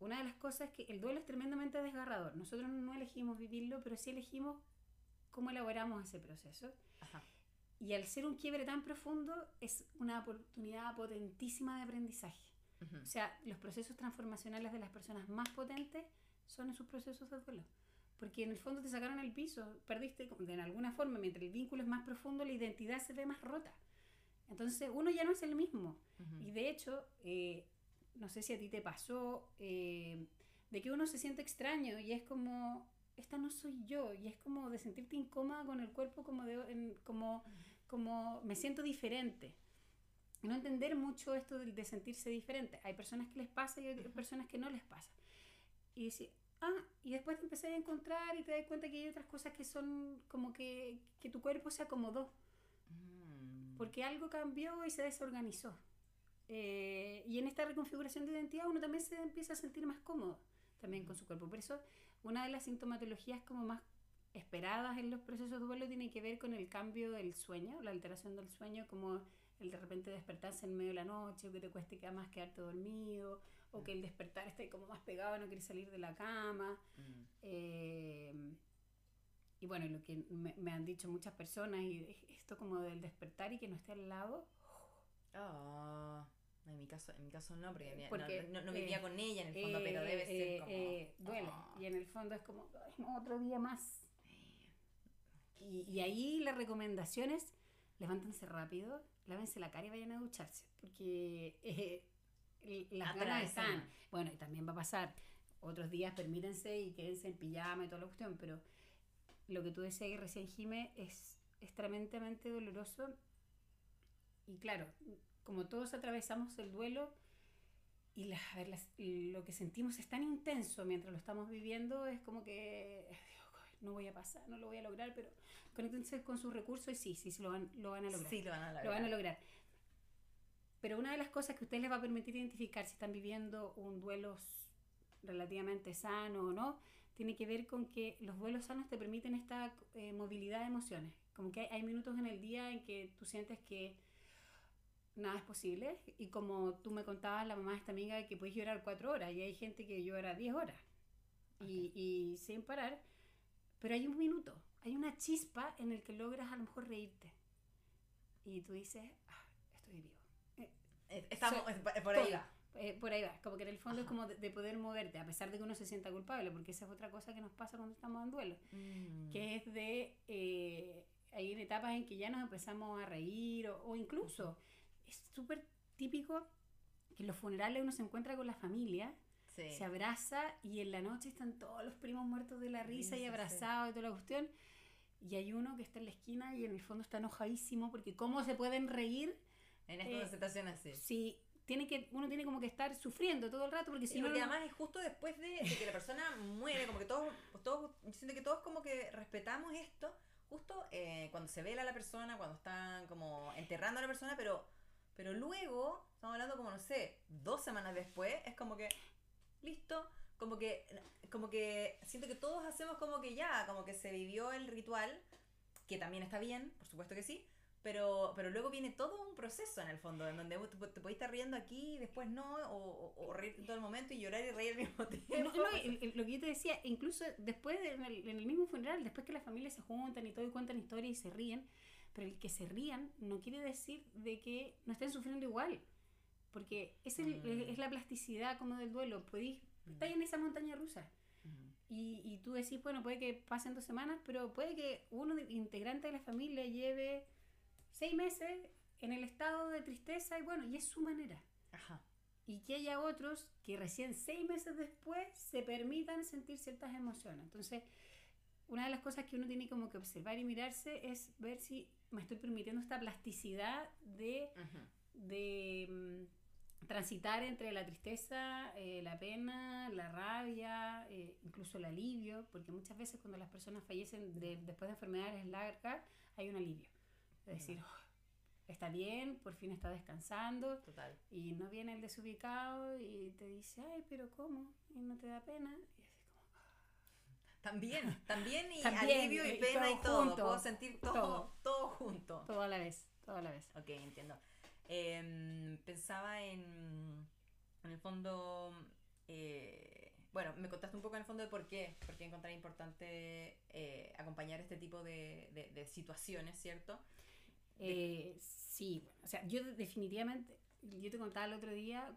S3: una de las cosas es que el duelo es tremendamente desgarrador. Nosotros no elegimos vivirlo, pero sí elegimos cómo elaboramos ese proceso.
S2: Ajá.
S3: Y al ser un quiebre tan profundo, es una oportunidad potentísima de aprendizaje.
S2: Ujú.
S3: O sea, los procesos transformacionales de las personas más potentes son en sus procesos de duelo. Porque en el fondo te sacaron el piso, perdiste de alguna forma, mientras el vínculo es más profundo, la identidad se ve más rota. Entonces uno ya no es el mismo.
S2: Ujú.
S3: Y de hecho, eh, no sé si a ti te pasó, eh, de que uno se siente extraño y es como, esta no soy yo, y es como de sentirte incómoda con el cuerpo, como, de, en- como, como me siento diferente. No entender mucho esto de, de sentirse diferente. Hay personas que les pasa y hay personas que no les pasa. Y decir, ah, y después te empecé a encontrar y te das cuenta que hay otras cosas que son como que, que tu cuerpo se acomodó
S2: Mm.
S3: porque algo cambió y se desorganizó. Eh, y en esta reconfiguración de identidad uno también se empieza a sentir más cómodo también con su cuerpo. Por eso una de las sintomatologías como más esperadas en los procesos de duelo tiene que ver con el cambio del sueño, la alteración del sueño, como el de repente despertarse en medio de la noche, o que te cueste más quedarte dormido, o que el despertar esté como más pegado, no quieres salir de la cama.
S2: Mm.
S3: Eh, y bueno, lo que me, me, han dicho muchas personas, y esto como del despertar y que no esté al lado.
S2: Oh, en mi caso, en mi caso no, porque, no, no, vivía eh, con ella en el fondo, pero debe ser
S3: eh,
S2: como...
S3: Eh, duele, oh. y en el fondo es como, otro día más. Y, y ahí las recomendaciones, levántense rápido, lávense la cara y vayan a ducharse, porque eh, las ganas están. Bueno, y también va a pasar. Otros días permítanse y quédense en pijama y toda la cuestión, pero lo que tú decías recién, Jime, es, es tremendamente doloroso. Y claro, como todos atravesamos el duelo y la, lo que sentimos es tan intenso mientras lo estamos viviendo, es como que no voy a pasar, no lo voy a lograr, pero conéctense con sus recursos y sí, sí, sí lo van, lo van a lograr.
S2: Sí, lo van a lograr.
S3: Lo van a lograr. Pero una de las cosas que a ustedes les va a permitir identificar si están viviendo un duelo relativamente sano o no, tiene que ver con que los duelos sanos te permiten esta eh, movilidad de emociones. Como que hay, minutos en el día en que tú sientes que nada es posible. Y como tú me contabas, la mamá de esta amiga, que puedes llorar cuatro horas y hay gente que llora diez horas y, y sin parar, pero hay un minuto, hay una chispa en el que logras a lo mejor reírte. Y tú dices, ah, estoy vivo
S2: eh, estamos, por ahí. va.
S3: Eh, por ahí va, como que en el fondo es como de, poder moverte, a pesar de que uno se sienta culpable, porque esa es otra cosa que nos pasa cuando estamos en duelo, mm. que es de, eh, hay etapas en que ya nos empezamos a reír, o, incluso es súper típico que en los funerales uno se encuentra con la familia, se abraza y en la noche están todos los primos muertos de la risa y abrazados y toda la cuestión, y hay uno que está en la esquina y en el fondo está enojadísimo porque cómo se pueden reír
S2: en esta eh, situación así.
S3: Sí, tiene que, uno tiene como que estar sufriendo todo el rato porque si no...
S2: Porque además es justo después de, que la persona muere, como que todos, todos, yo siento que todos como que respetamos esto, justo eh, cuando se vela a la persona, cuando están como enterrando a la persona, pero, pero luego, estamos hablando como, no sé, dos semanas después, es como que, listo, como que, como que siento que todos hacemos como que ya, como que se vivió el ritual, que también está bien, por supuesto que sí, pero, pero luego viene todo un proceso en el fondo, en donde te podés estar riendo aquí y después no, o, o, reírte todo el momento y llorar y reír al mismo tiempo.
S3: No, lo que yo te decía, incluso después, en, el, en el, mismo funeral, después que las familias se juntan y todo y cuentan historias y se ríen, pero el que se rían no quiere decir de que no estén sufriendo igual, porque es, el, mm. es la plasticidad como del duelo, podéis, mm. estáis en esa montaña rusa. Y, y tú decís, bueno, puede que pasen dos semanas, pero puede que uno de, integrante de la familia lleve seis meses en el estado de tristeza y bueno, y es su manera. Ajá. Y que haya otros que recién seis meses después se permitan sentir ciertas emociones. Entonces, una de las cosas que uno tiene como que observar y mirarse es ver si me estoy permitiendo esta plasticidad de, de mm, transitar entre la tristeza, eh, la pena, la rabia, eh, incluso el alivio, porque muchas veces cuando las personas fallecen después de enfermedades largas, hay un alivio decir, oh, está bien, por fin está descansando.
S2: Total.
S3: Y no viene el desubicado y te dice, ay, pero ¿cómo? Y no te da pena. Y así como...
S2: Ah". También, también y alivio y, pena y todo. Puedo sentir todo, todo, junto.
S3: Todo a la vez, todo a la vez.
S2: Ok, entiendo. Em, pensaba en, en el fondo, eh, bueno, me contaste un poco en el fondo de por qué, por qué encontrar importante eh, acompañar este tipo de, de, de situaciones, ¿cierto?
S3: Eh, sí, o sea, yo definitivamente, yo te contaba el otro día,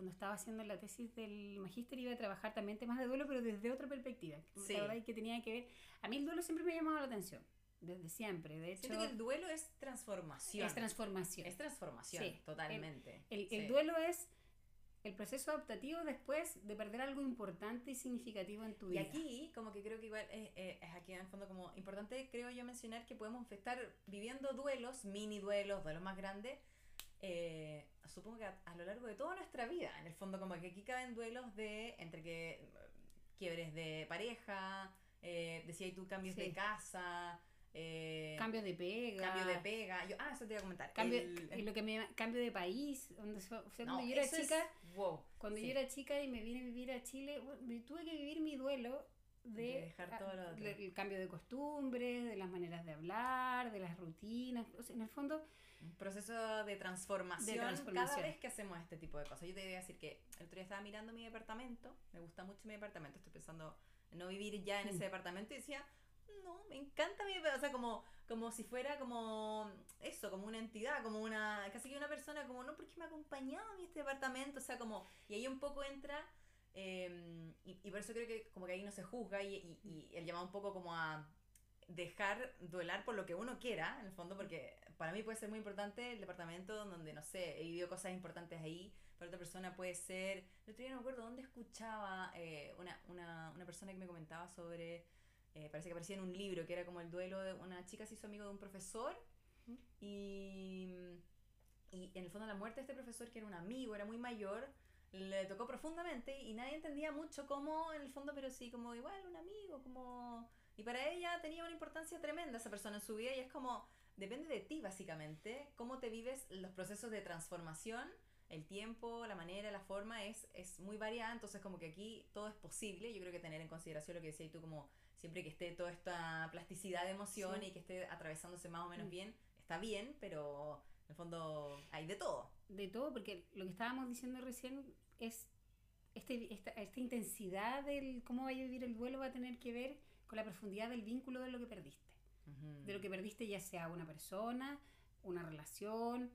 S3: cuando, estaba haciendo la tesis del magíster, iba a trabajar también temas de duelo, pero desde otra perspectiva. Sí. La verdad que tenía que ver, a mí el duelo siempre me ha llamado la atención, desde siempre. De hecho,
S2: Siento que el duelo es transformación.
S3: Es transformación.
S2: Es transformación, totalmente.
S3: El, el, el duelo es el proceso adaptativo después de perder algo importante y significativo en tu vida.
S2: Y aquí, como que creo que igual es, es, aquí en el fondo como importante, creo yo mencionar que podemos estar viviendo duelos, mini duelos, duelos más grandes, eh, supongo que a, lo largo de toda nuestra vida. En el fondo, como que aquí caben duelos de, entre que quiebres de pareja, eh, decía tú cambios de casa, eh,
S3: cambio de pega.
S2: Cambio de pega. Yo, ah, eso te iba a comentar.
S3: Cambio, lo que me, cambio de país. Donde, o sea, cuando yo era chica, cuando yo era chica y me vine a vivir a Chile, tuve que vivir mi duelo de,
S2: dejar todo lo otro.
S3: el cambio de costumbres, de las maneras de hablar, de las rutinas. O sea, en el fondo,
S2: Un proceso de transformación,
S3: De transformación.
S2: cada vez que hacemos este tipo de cosas. Yo te voy a decir que el otro día estaba mirando mi departamento, me gusta mucho mi departamento, estoy pensando en no vivir ya en
S3: Mm.
S2: ese departamento y decía, no, me encanta mi departamento, o sea, como, como si fuera como eso, como una entidad, como una, casi que una persona, como, no, porque me ha acompañado a mí este departamento, o sea, como, y ahí un poco entra... eh, y, y por eso creo que como que ahí no se juzga y, y, y el llamado un poco como a dejar duelar por lo que uno quiera, en el fondo, porque para mí puede ser muy importante el departamento donde, no sé, he vivido cosas importantes ahí, para otra persona puede ser, el otro día no me acuerdo dónde escuchaba eh, una, una, una persona que me comentaba sobre, eh, parece que aparecía en un libro, que era como el duelo de una chica se hizo amigo de un profesor y, y en el fondo la muerte de este profesor, que era un amigo, era muy mayor, le tocó profundamente y nadie entendía mucho cómo, en el fondo, pero sí, como igual, un amigo, como... Y para ella tenía una importancia tremenda esa persona en su vida y es como, depende de ti básicamente, cómo te vives los procesos de transformación, el tiempo, la manera, la forma es, es muy variada, entonces como que aquí todo es posible, yo creo que tener en consideración lo que decías tú, como siempre que esté toda esta plasticidad de emoción
S3: Sí.
S2: y que esté atravesándose más o menos
S3: Mm.
S2: bien, está bien, pero en el fondo hay de todo.
S3: De todo, porque lo que estábamos diciendo recién es este, esta, esta intensidad del cómo vaya a vivir el duelo va a tener que ver con la profundidad del vínculo de lo que perdiste. De lo que perdiste ya sea una persona, una relación,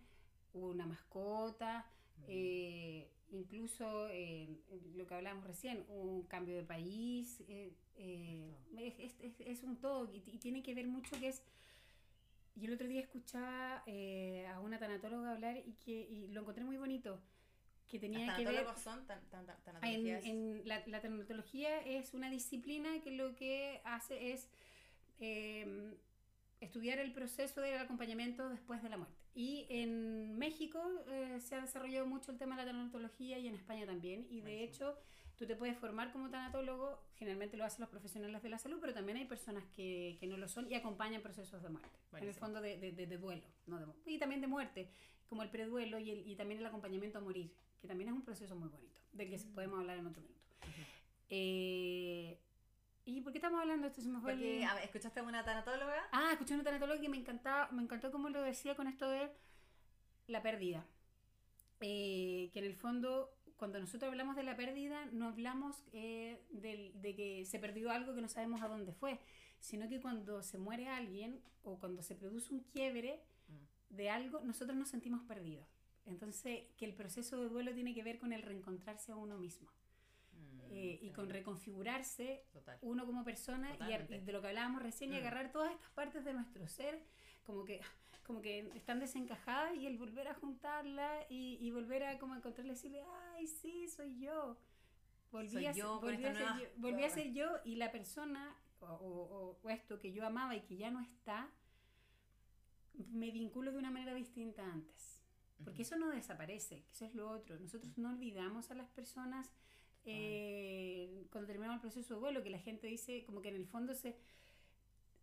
S3: una mascota, eh, incluso eh, lo que hablábamos recién, un cambio de país, eh, eh, es, es- es un todo y, y tiene que ver mucho que es... Yo el otro día escuchaba eh, a una tanatóloga hablar y que y lo encontré muy bonito, que tenía que ver...
S2: son tan, tan, tan-
S3: En,
S2: tanatologías.
S3: en la, la tanatología es una disciplina que lo que hace es eh, estudiar el proceso del acompañamiento después de la muerte. Y en México eh, se ha desarrollado mucho el tema de la tanatología y en España también. Y de
S2: Buenísimo.
S3: hecho, tú te puedes formar como tanatólogo, generalmente lo hacen los profesionales de la salud, pero también hay personas que, que no lo son y acompañan procesos de muerte. En el
S2: Buenísimo.
S3: fondo de, de- de- de duelo, no de y también de muerte, como el preduelo y, el- y también el acompañamiento a morir, que también es un proceso muy bonito, del que podemos hablar en otro minuto.
S2: Ujú.
S3: Eh, ¿Y por qué estamos hablando de esto? Se me fue el-
S2: Porque, a ver, ¿escuchaste a una tanatóloga?
S3: Ah, escuché una tanatóloga que me encantaba, me encantó como lo decía con esto de la pérdida. Eh, que en el fondo, cuando nosotros hablamos de la pérdida, no hablamos eh, del- de que se perdió algo que no sabemos a dónde fue, sino que cuando se muere alguien o cuando se produce un quiebre de algo, nosotros nos sentimos perdidos. Entonces, que el proceso de duelo tiene que ver con el reencontrarse a uno mismo
S2: Mm,
S3: eh, y con reconfigurarse
S2: Total.
S3: uno como persona y, ar-
S2: Totalmente.
S3: y de lo que hablábamos recién y
S2: Mm.
S3: agarrar todas estas partes de nuestro ser como que como que están desencajadas y el volver a juntarlas y, y volver a como encontrarle y decirle ay sí soy yo volví
S2: Soy
S3: a ser,
S2: yo
S3: volví a ser
S2: nueva-
S3: yo, volví a ser yo y la persona o, o- o- esto que yo amaba y que ya no está me vinculo de una manera distinta a antes porque eso no desaparece, eso es lo otro. Nosotros no olvidamos a las personas eh, cuando terminamos el proceso de duelo, que la gente dice como que en el fondo se,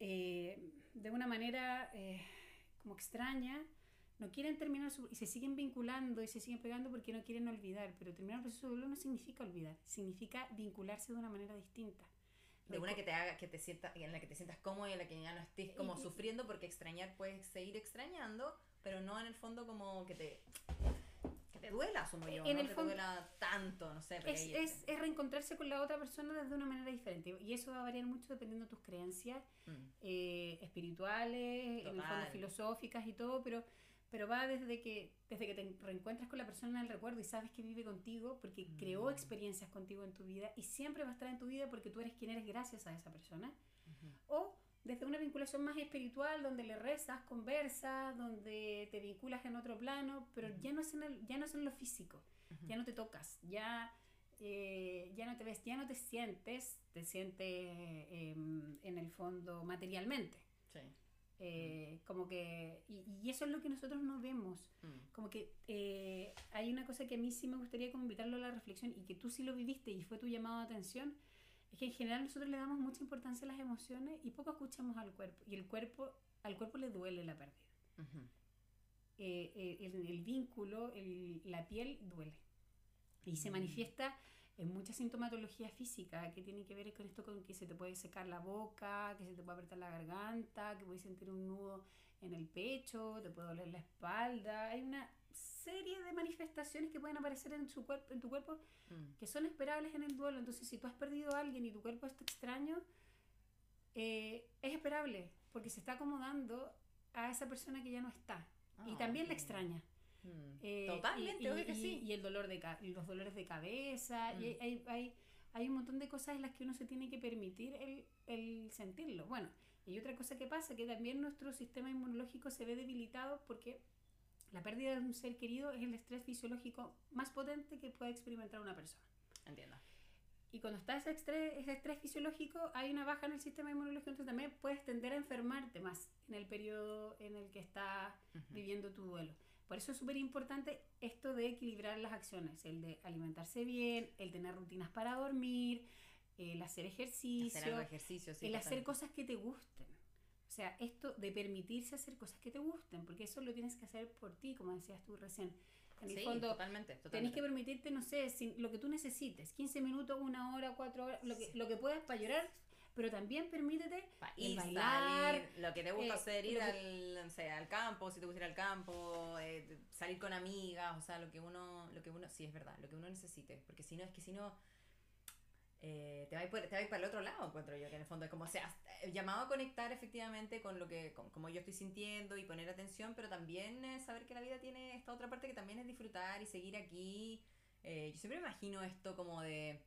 S3: eh, de una manera eh, como extraña, no quieren terminar su, y se siguen vinculando y se siguen pegando porque no quieren olvidar, pero terminar el proceso de duelo no significa olvidar, significa vincularse de una manera distinta.
S2: De una que te haga, que te sienta, en la que te sientas cómodo y en la que ya no estés como
S3: Y-
S2: sufriendo, porque extrañar puedes seguir extrañando, pero no en el fondo como que te, te duela, asumo yo,
S3: En
S2: ¿no?
S3: el
S2: te duela tanto, no sé. pero
S3: Es, es, es reencontrarse con la otra persona desde una manera diferente y eso va a variar mucho dependiendo de tus creencias
S2: Mm,
S3: eh, espirituales, en el fondo filosóficas y todo, pero, pero va desde que, desde que te reencuentras con la persona en el recuerdo y sabes que vive contigo porque creó
S2: Mm.
S3: experiencias contigo en tu vida y siempre va a estar en tu vida porque tú eres quien eres gracias a esa persona. O desde una vinculación más espiritual donde le rezas, conversas, donde te vinculas en otro plano, pero
S2: Ujú.
S3: ya, no es en el- ya no es en lo físico,
S2: Ujú.
S3: ya no te tocas, ya, eh, ya no te ves, ya no te sientes, te sientes em, en el fondo materialmente.
S2: Sí.
S3: Eh, como que, y, y eso es lo que nosotros no vemos.
S2: Mm.
S3: Como que eh, hay una cosa que a mí sí me gustaría como invitarlo a la reflexión y que tú sí lo viviste y fue tu llamado de atención, es que en general nosotros le damos mucha importancia a las emociones y poco escuchamos al cuerpo. Y el cuerpo, al cuerpo le duele la pérdida. Eh, eh, el, el vínculo, el- la piel duele. Y se
S2: Mm.
S3: manifiesta en mucha sintomatología física que tiene que ver con esto con que se te puede secar la boca, que se te puede apretar la garganta, que puedes sentir un nudo en el pecho, te puede doler la espalda. Hay una serie de manifestaciones que pueden aparecer en, su cuerpo, en tu cuerpo
S2: Mm.
S3: que son esperables en el duelo. Entonces, si tú has perdido a alguien y tu cuerpo está extraño, eh, es esperable porque se está acomodando a esa persona que ya no está. y
S2: Ah,
S3: también la
S2: ok.
S3: extraña.
S2: Mm.
S3: Eh,
S2: Totalmente,
S3: y,
S2: obvio que
S3: y-
S2: sí.
S3: y el dolor de ca- y los dolores de cabeza. Y
S2: Mm.
S3: hay, hay, hay un montón de cosas en las que uno se tiene que permitir el, el sentirlo. Bueno, y otra cosa que pasa, que también nuestro sistema inmunológico se ve debilitado porque la pérdida de un ser querido es el estrés fisiológico más potente que puede experimentar una persona.
S2: Entiendo.
S3: Y cuando está ese estrés, ese estrés fisiológico, hay una baja en el sistema inmunológico, entonces también puedes tender a enfermarte más en el periodo en el que estás viviendo tu duelo. Por eso es súper importante esto de equilibrar las acciones, el de alimentarse bien, el tener rutinas para dormir, el hacer ejercicio,
S2: Hacer ejercicio, sí.
S3: el hacer cosas que te gusten. O sea, esto de permitirse hacer cosas que te gusten, porque eso lo tienes que hacer por ti, como decías tú recién. En el
S2: Sí,
S3: fondo,
S2: totalmente,
S3: Tenés
S2: totalmente.
S3: que permitirte, no sé, sin- lo que tú necesites, 15 minutos, una hora, cuatro horas, lo que,
S2: Sí.
S3: lo que puedas para llorar, pero también permítete
S2: Pa- ir,
S3: bailar,
S2: salir, lo que te gusta
S3: eh,
S2: hacer, ir
S3: que-
S2: al, no sé, al campo, si te gusta ir al campo, eh, salir con amigas, o sea, lo que uno, lo que uno, sí es verdad, lo que uno necesite, porque si no, es que si no, eh, te va a ir por- te para el otro lado, encuentro yo, que en el fondo es como, o sea, eh, llamado a conectar efectivamente con lo que, con- como yo estoy sintiendo y poner atención, pero también eh, saber que la vida tiene esta otra parte que también es disfrutar y seguir aquí. Eh, yo siempre me imagino esto como de,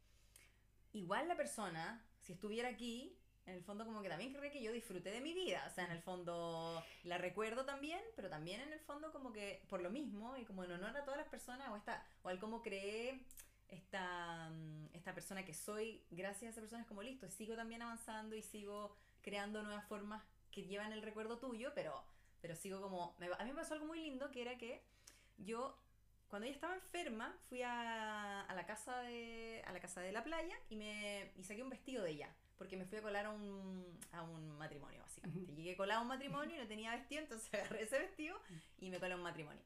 S2: igual la persona, si estuviera aquí, en el fondo como que también querría que yo disfrute de mi vida, o sea, en el fondo la recuerdo también, pero también en el fondo como que por lo mismo y como en honor a todas las personas o esta o al cómo creé esta, mm, esta persona que soy, gracias a esa persona es como listo, sigo también avanzando y sigo creando nuevas formas que llevan el recuerdo tuyo, pero, pero sigo como, me- a mí me pasó algo muy lindo que era que yo cuando ella estaba enferma fui a, a la casa de a la casa de la playa y me y saqué un vestido de ella porque me fui a colar a un, a un matrimonio básicamente. Llegué colado a un matrimonio y no tenía vestido entonces agarré ese vestido y me colé a un matrimonio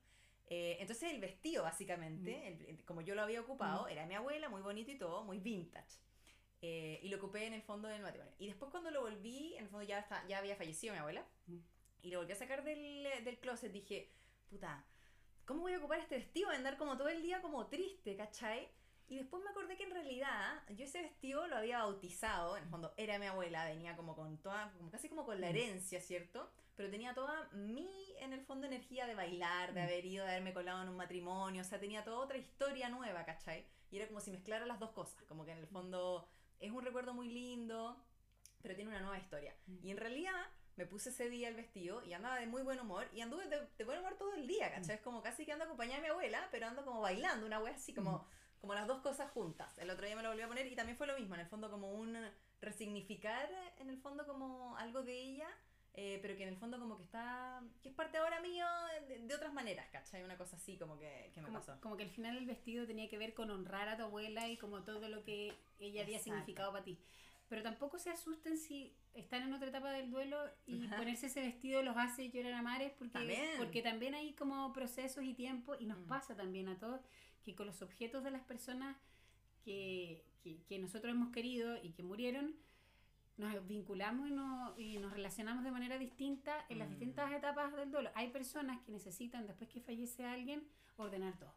S2: Eh, entonces el vestido básicamente el- el- como yo lo había ocupado era mi abuela muy bonito y todo muy vintage Eh, y lo ocupé en el fondo del matrimonio y después cuando lo volví en el fondo ya está, ya había fallecido mi abuela
S3: Mm.
S2: y lo volví a sacar del, del closet dije puta ¿cómo voy a ocupar este vestido? Voy a andar como todo el día como triste, ¿cachai? Y después me acordé que en realidad yo ese vestido lo había bautizado, en el fondo era mi abuela, venía como con toda, como casi como con la
S3: Mm.
S2: herencia, ¿cierto? Pero tenía toda mi, en el fondo, energía de bailar, de
S3: Mm.
S2: haber ido, de haberme colado en un matrimonio, o sea, tenía toda otra historia nueva, ¿cachai? Y era como si mezclara las dos cosas, como que en el fondo es un recuerdo muy lindo, pero tiene una nueva historia.
S3: Mm.
S2: Y en realidad me puse ese día el vestido y andaba de muy buen humor y anduve de, de buen humor todo el día, ¿cachai? Es como casi que ando acompañada de mi abuela, pero ando como bailando, una wea así como, como las dos cosas juntas. El otro día me lo volví a poner y también fue lo mismo, en el fondo como un resignificar, en el fondo como algo de ella, eh, pero que en el fondo como que está, que es parte ahora mío de, de otras maneras, ¿cachai? Una cosa así como que, que me
S3: como,
S2: pasó.
S3: como que al final el vestido tenía que ver con honrar a tu abuela y como todo lo que ella había
S2: Exacto.
S3: significado para ti. Pero tampoco se asusten si están en otra etapa del duelo y
S2: Ajá.
S3: ponerse ese vestido los hace llorar a mares porque
S2: También.
S3: porque también hay como procesos y tiempo y nos
S2: Mm.
S3: pasa también a todos que con los objetos de las personas que, que, que nosotros hemos querido y que murieron nos vinculamos y, no- y nos relacionamos de manera distinta en las
S2: Mm.
S3: distintas etapas del duelo. Hay personas que necesitan, después que fallece alguien, ordenar todo.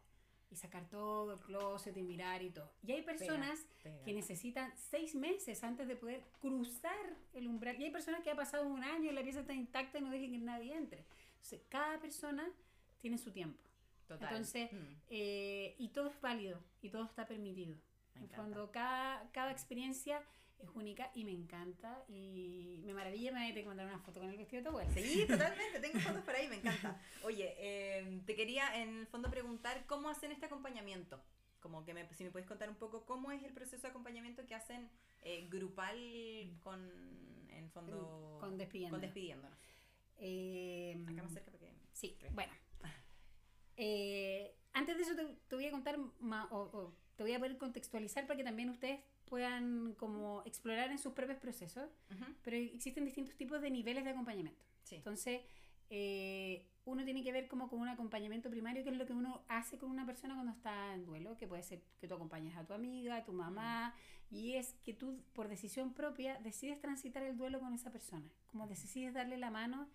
S3: Y sacar todo el closet y mirar y todo. Y hay personas
S2: Pega.
S3: que necesitan seis meses antes de poder cruzar el umbral. Y hay personas que ha pasado un año y la pieza está intacta y no dejen que nadie entre. Entonces, cada persona tiene su tiempo.
S2: Total.
S3: Entonces,
S2: Mm,
S3: eh, y todo es válido y todo está permitido. fondo, cada, cada experiencia es única y me encanta y me maravilla. Me voy a tener que mandar una foto con el vestido de tu abuela.
S2: Sí, totalmente, tengo fotos por ahí, me encanta. Oye, eh, te quería en el fondo preguntar cómo hacen este acompañamiento. Como que me, si me puedes contar un poco cómo es el proceso de acompañamiento que hacen eh, grupal con, en fondo,
S3: Con despidiéndonos.
S2: con despidiéndonos.
S3: Eh,
S2: Acá más cerca porque...
S3: Sí,
S2: Creo.
S3: bueno. Eh, antes de eso te, te voy a contar ma- o, o te voy a poder contextualizar para que también ustedes puedan como explorar en sus propios procesos,
S2: Ujú,
S3: pero existen distintos tipos de niveles de acompañamiento.
S2: Sí.
S3: Entonces, eh, uno tiene que ver como con un acompañamiento primario, que es lo que uno hace con una persona cuando está en duelo, que puede ser que tú acompañes a tu amiga, a tu mamá, y es que tú por decisión propia decides transitar el duelo con esa persona, como decides darle la mano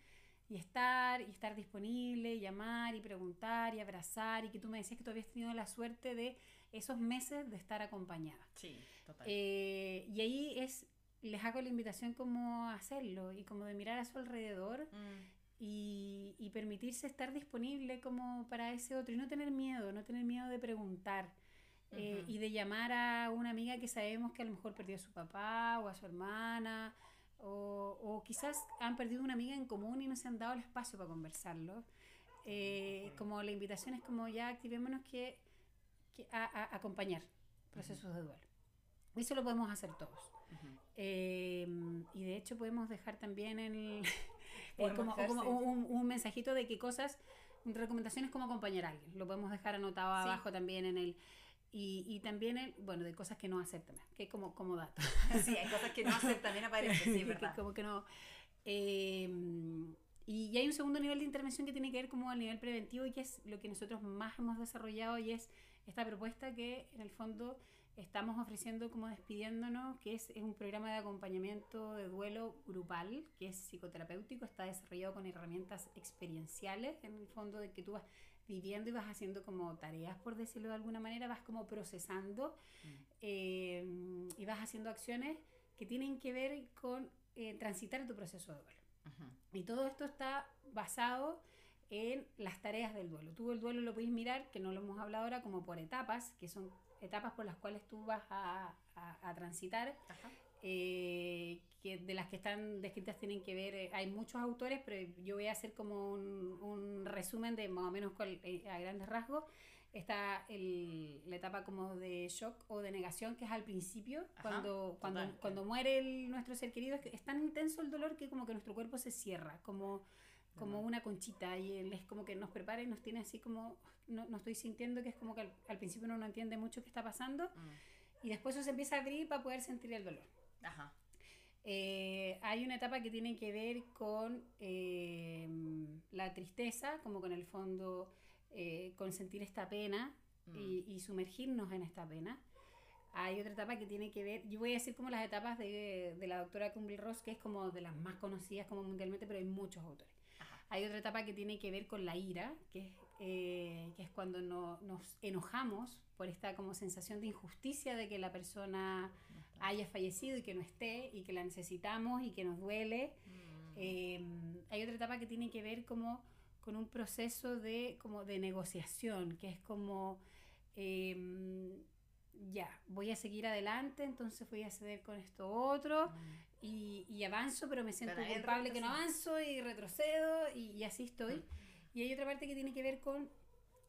S3: y estar, y estar disponible, y llamar y preguntar y abrazar, y que tú me decías que tú habías tenido la suerte de esos meses de estar acompañada.
S2: Sí, total.
S3: Eh, y ahí es, les hago la invitación como a hacerlo y como de mirar a su alrededor
S2: Mm,
S3: y, y permitirse estar disponible como para ese otro y no tener miedo, no tener miedo de preguntar. eh, y de llamar a una amiga que sabemos que a lo mejor perdió a su papá o a su hermana o, o quizás han perdido una amiga en común y no se han dado el espacio para conversarlo. Eh, como la invitación es como ya activémonos que, que a, a- acompañar procesos de duelo. Eso lo podemos hacer todos.
S2: ujú.
S3: Eh, y de hecho podemos dejar también el, eh,
S2: Podemos
S3: como, como un, un mensajito de qué cosas, recomendaciones como acompañar a alguien. Lo podemos dejar anotado
S2: Sí.
S3: abajo también en el... Y, y también, el, bueno, de cosas que no hacer también, que como, como dato.
S2: Sí, hay cosas que no hacer también aparece, sí, ¿verdad?
S3: como que no... eh, y, y hay un segundo nivel de intervención que tiene que ver como al nivel preventivo y que es lo que nosotros más hemos desarrollado y es esta propuesta que en el fondo estamos ofreciendo como despidiéndonos, que es, es un programa de acompañamiento de duelo grupal, que es psicoterapéutico, está desarrollado con herramientas experienciales, en el fondo de que tú vas viviendo y vas haciendo como tareas, por decirlo de alguna manera, vas como procesando eh, y vas haciendo acciones que tienen que ver con eh, transitar tu proceso de duelo. Y todo esto está basado en las tareas del duelo. Tú el duelo lo podéis mirar, que no lo hemos hablado ahora, como por etapas, que son etapas por las cuales tú vas a, a- a transitar, eh, que de las que están descritas tienen que ver, eh, hay muchos autores, pero yo voy a hacer como un, un resumen de más o menos cuál- eh, a grandes rasgos. Está el- la etapa como de shock o de negación, que es al principio,
S2: Ajá,
S3: cuando, cuando,
S2: total.
S3: cuando muere el- nuestro ser querido, es, que es tan intenso el dolor que como que nuestro cuerpo se cierra, como, como una conchita, y él es como que nos prepara y nos tiene así como, no, no estoy sintiendo que es como que al, al principio uno no entiende mucho qué está pasando,
S2: Mm.
S3: y después eso se empieza a abrir para poder sentir el dolor.
S2: Ajá.
S3: Eh, hay una etapa que tiene que ver con eh, la tristeza, como con el fondo, eh, con sentir esta pena
S2: Mm.
S3: y, y sumergirnos en esta pena. Hay otra etapa que tiene que ver, yo voy a decir como las etapas de, de la doctora Kumble Ross, que es como de las más conocidas como mundialmente, pero hay muchos autores. Hay otra etapa que tiene que ver con la ira, que es, eh, que es cuando no- nos enojamos por esta como sensación de injusticia de que la persona haya fallecido y que no esté y que la necesitamos y que nos duele.
S2: Mm.
S3: Eh, hay otra etapa que tiene que ver como con un proceso de, como de negociación, que es como, eh, ya, voy a seguir adelante, entonces voy a ceder con esto otro
S2: Mm.
S3: Y, y avanzo, pero me siento
S2: Pero
S3: culpable que no avanzo y retrocedo y, y así estoy. Y hay otra parte que tiene que ver con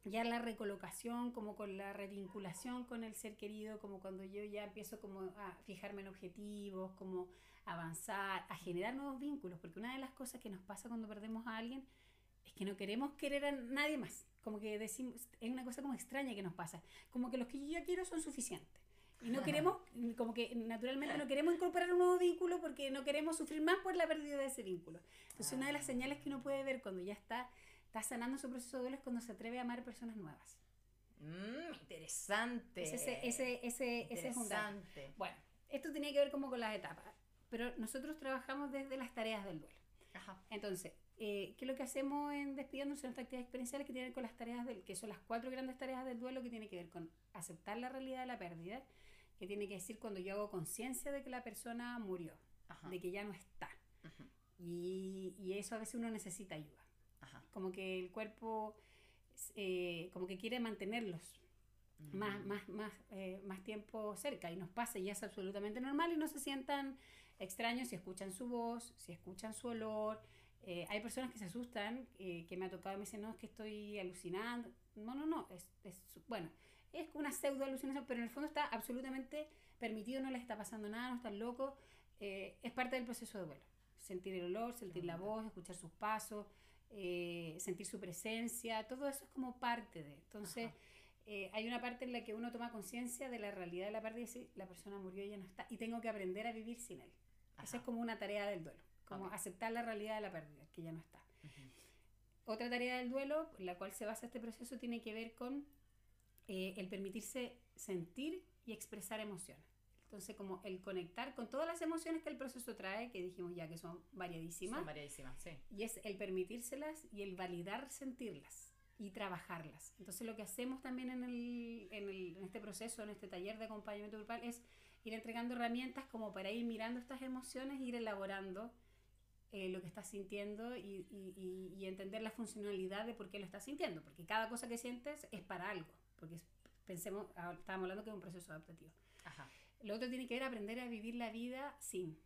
S3: ya la recolocación, como con la revinculación con el ser querido, como cuando yo ya empiezo como a fijarme en objetivos, como avanzar, a generar nuevos vínculos, porque una de las cosas que nos pasa cuando perdemos a alguien es que no queremos querer a nadie más, como que decimos, es una cosa como extraña que nos pasa, como que los que yo ya quiero son suficientes. Y no queremos, como que naturalmente no queremos incorporar un nuevo vínculo porque no queremos sufrir más por la pérdida de ese vínculo. Entonces una de las señales que uno puede ver cuando ya está, está sanando su proceso de duelo es cuando se atreve a amar personas nuevas.
S2: Mm, interesante.
S3: Ese, ese, ese, ese, ese es un dato.
S2: Interesante.
S3: Bueno, esto tenía que ver como con las etapas, pero nosotros trabajamos desde las tareas del duelo.
S2: Ajá.
S3: Entonces, eh, ¿qué es lo que hacemos en Despidiéndose? Son estas actividades experienciales que tienen con las tareas del, que son las cuatro grandes tareas del duelo que tiene que ver con aceptar la realidad de la pérdida, que tiene que decir cuando yo hago conciencia de que la persona murió,
S2: Ajá.
S3: de que ya no está. Y, y eso a veces uno necesita ayuda.
S2: Ajá.
S3: Como que el cuerpo, eh, como que quiere mantenerlos más, más, más, eh, más tiempo cerca y nos pasa y es absolutamente normal y no se sientan extraños si escuchan su voz, si escuchan su olor. Eh, hay personas que se asustan, eh, que me ha tocado y me dicen, no, es que estoy alucinando. No, no, no, es, es bueno, es una pseudo alucinación, pero en el fondo está absolutamente permitido, no les está pasando nada, no están locos. Eh, es parte del proceso de duelo. Sentir el olor, sentir la voz, escuchar sus pasos, sentir su presencia, todo eso es como parte de. Entonces, hay una parte en la que uno toma conciencia de la realidad de la pérdida y dice, la persona murió y ya no está, y tengo que aprender a vivir sin él. Esa es como una tarea del duelo, como
S2: Ok.
S3: aceptar la realidad de la pérdida, que ya no está.
S2: Ujú.
S3: otra tarea del duelo, la cual se basa este proceso, tiene que ver con eh, el permitirse sentir y expresar emociones. Entonces, como el conectar con todas las emociones que el proceso trae, que dijimos ya que son variadísimas.
S2: Son variadísimas, sí.
S3: Y es el permitírselas y el validar sentirlas y trabajarlas. Entonces, lo que hacemos también en, el, en, el, en este proceso, en este taller de acompañamiento grupal, es ir entregando herramientas como para ir mirando estas emociones, ir elaborando eh, lo que estás sintiendo y, y, y, entender la funcionalidad de por qué lo estás sintiendo, porque cada cosa que sientes es para algo, porque pensemos, ah, estábamos hablando que es un proceso adaptativo. Ajá. Lo otro tiene que ver aprender a vivir la vida sin,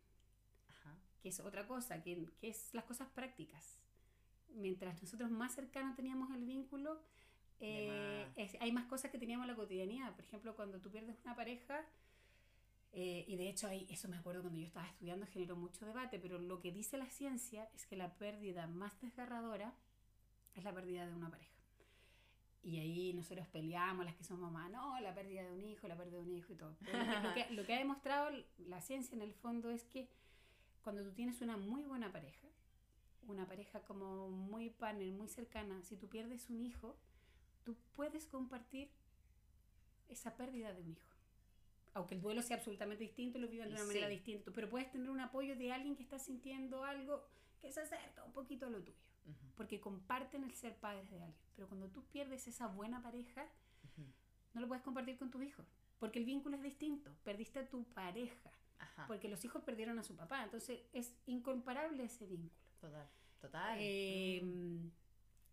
S3: Ajá. que es otra cosa, que, que es las cosas prácticas. Mientras nosotros más cercanos teníamos el vínculo, eh, es, hay más cosas que teníamos en la cotidianidad. Por ejemplo, cuando tú pierdes una pareja, eh, y de hecho, ahí, eso me acuerdo cuando yo estaba estudiando, generó mucho debate, pero lo que dice la ciencia es que la pérdida más desgarradora es la pérdida de una pareja. Y ahí nosotros peleamos, las que somos mamás, no, la pérdida de un hijo, la pérdida de un hijo y todo. lo, que, lo que ha demostrado la ciencia en el fondo es que cuando tú tienes una muy buena pareja, una pareja como muy panel, muy cercana, si tú pierdes un hijo, tú puedes compartir esa pérdida de un hijo. Aunque el duelo sea absolutamente distinto, lo vivan de una manera distinta, pero puedes tener un apoyo de alguien que está sintiendo algo que se acerca un poquito a lo tuyo porque comparten el ser padres de alguien. Pero cuando tú pierdes esa buena pareja, no lo puedes compartir con tus hijos, porque el vínculo es distinto. Perdiste a tu pareja, porque los hijos perdieron a su papá. Entonces es incomparable ese vínculo.
S2: Total, total.
S3: Eh, mm.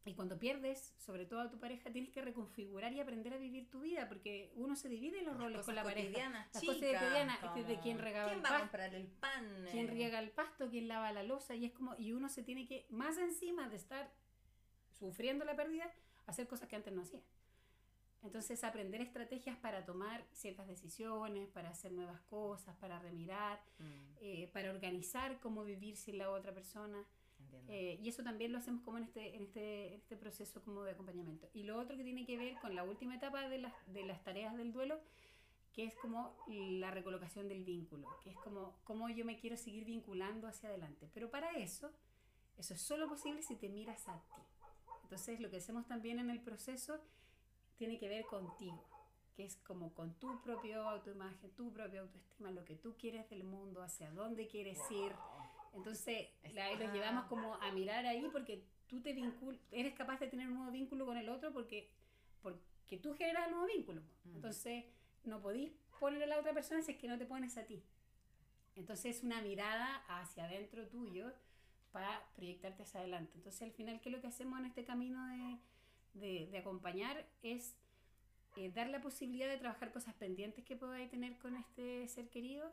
S3: Y cuando pierdes, sobre todo a tu pareja, tienes que reconfigurar y aprender a vivir tu vida, porque uno se divide en los roles con la pareja. Las
S2: chicas,
S3: cosas cotidianas, como... de quién regaba
S2: ¿Quién
S3: el
S2: va
S3: pasto,
S2: a comprar el pan?
S3: quién riega el pasto, quién lava la losa, y es como, y uno se tiene que, más encima de estar sufriendo la pérdida, hacer cosas que antes no hacía. Entonces, aprender estrategias para tomar ciertas decisiones, para hacer nuevas cosas, para remirar, mm. eh, para organizar cómo vivir sin la otra persona. Eh, y eso también lo hacemos como en este, en, este, en este proceso como de acompañamiento. Y lo otro que tiene que ver con la última etapa de las, de las tareas del duelo, que es como la recolocación del vínculo, que es como cómo yo me quiero seguir vinculando hacia adelante. Pero para eso, eso es solo posible si te miras a ti. Entonces lo que hacemos también en el proceso tiene que ver contigo, que es como con tu propio autoimagen, tu propia autoestima, lo que tú quieres del mundo, hacia dónde quieres ir entonces, la, los llevamos como a mirar ahí porque tú te vincul eres capaz de tener un nuevo vínculo con el otro porque, porque tú generas el nuevo vínculo. Entonces, no podís poner a la otra persona si es que no te pones a ti. Entonces, es una mirada hacia adentro tuyo para proyectarte hacia adelante. Entonces, al final, ¿qué es lo que hacemos en este camino de, de, de acompañar? Es eh, dar la posibilidad de trabajar cosas pendientes que podáis tener con este ser querido,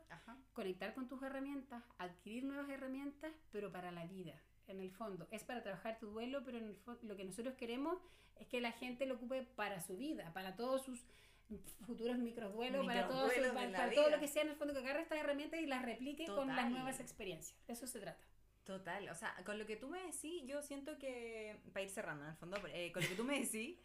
S3: conectar con tus herramientas, adquirir nuevas herramientas, pero para la vida, en el fondo. Es para trabajar tu duelo, pero en el lo que nosotros queremos es que la gente lo ocupe para su vida, para todos sus futuros microduelos, para, todo, para, todo lo que sea en el fondo, que agarre estas herramientas y las replique con las nuevas experiencias. De eso se trata.
S2: Total, o sea, con lo que tú me decís, yo siento que, para ir cerrando en el fondo, eh, con lo que tú me decís,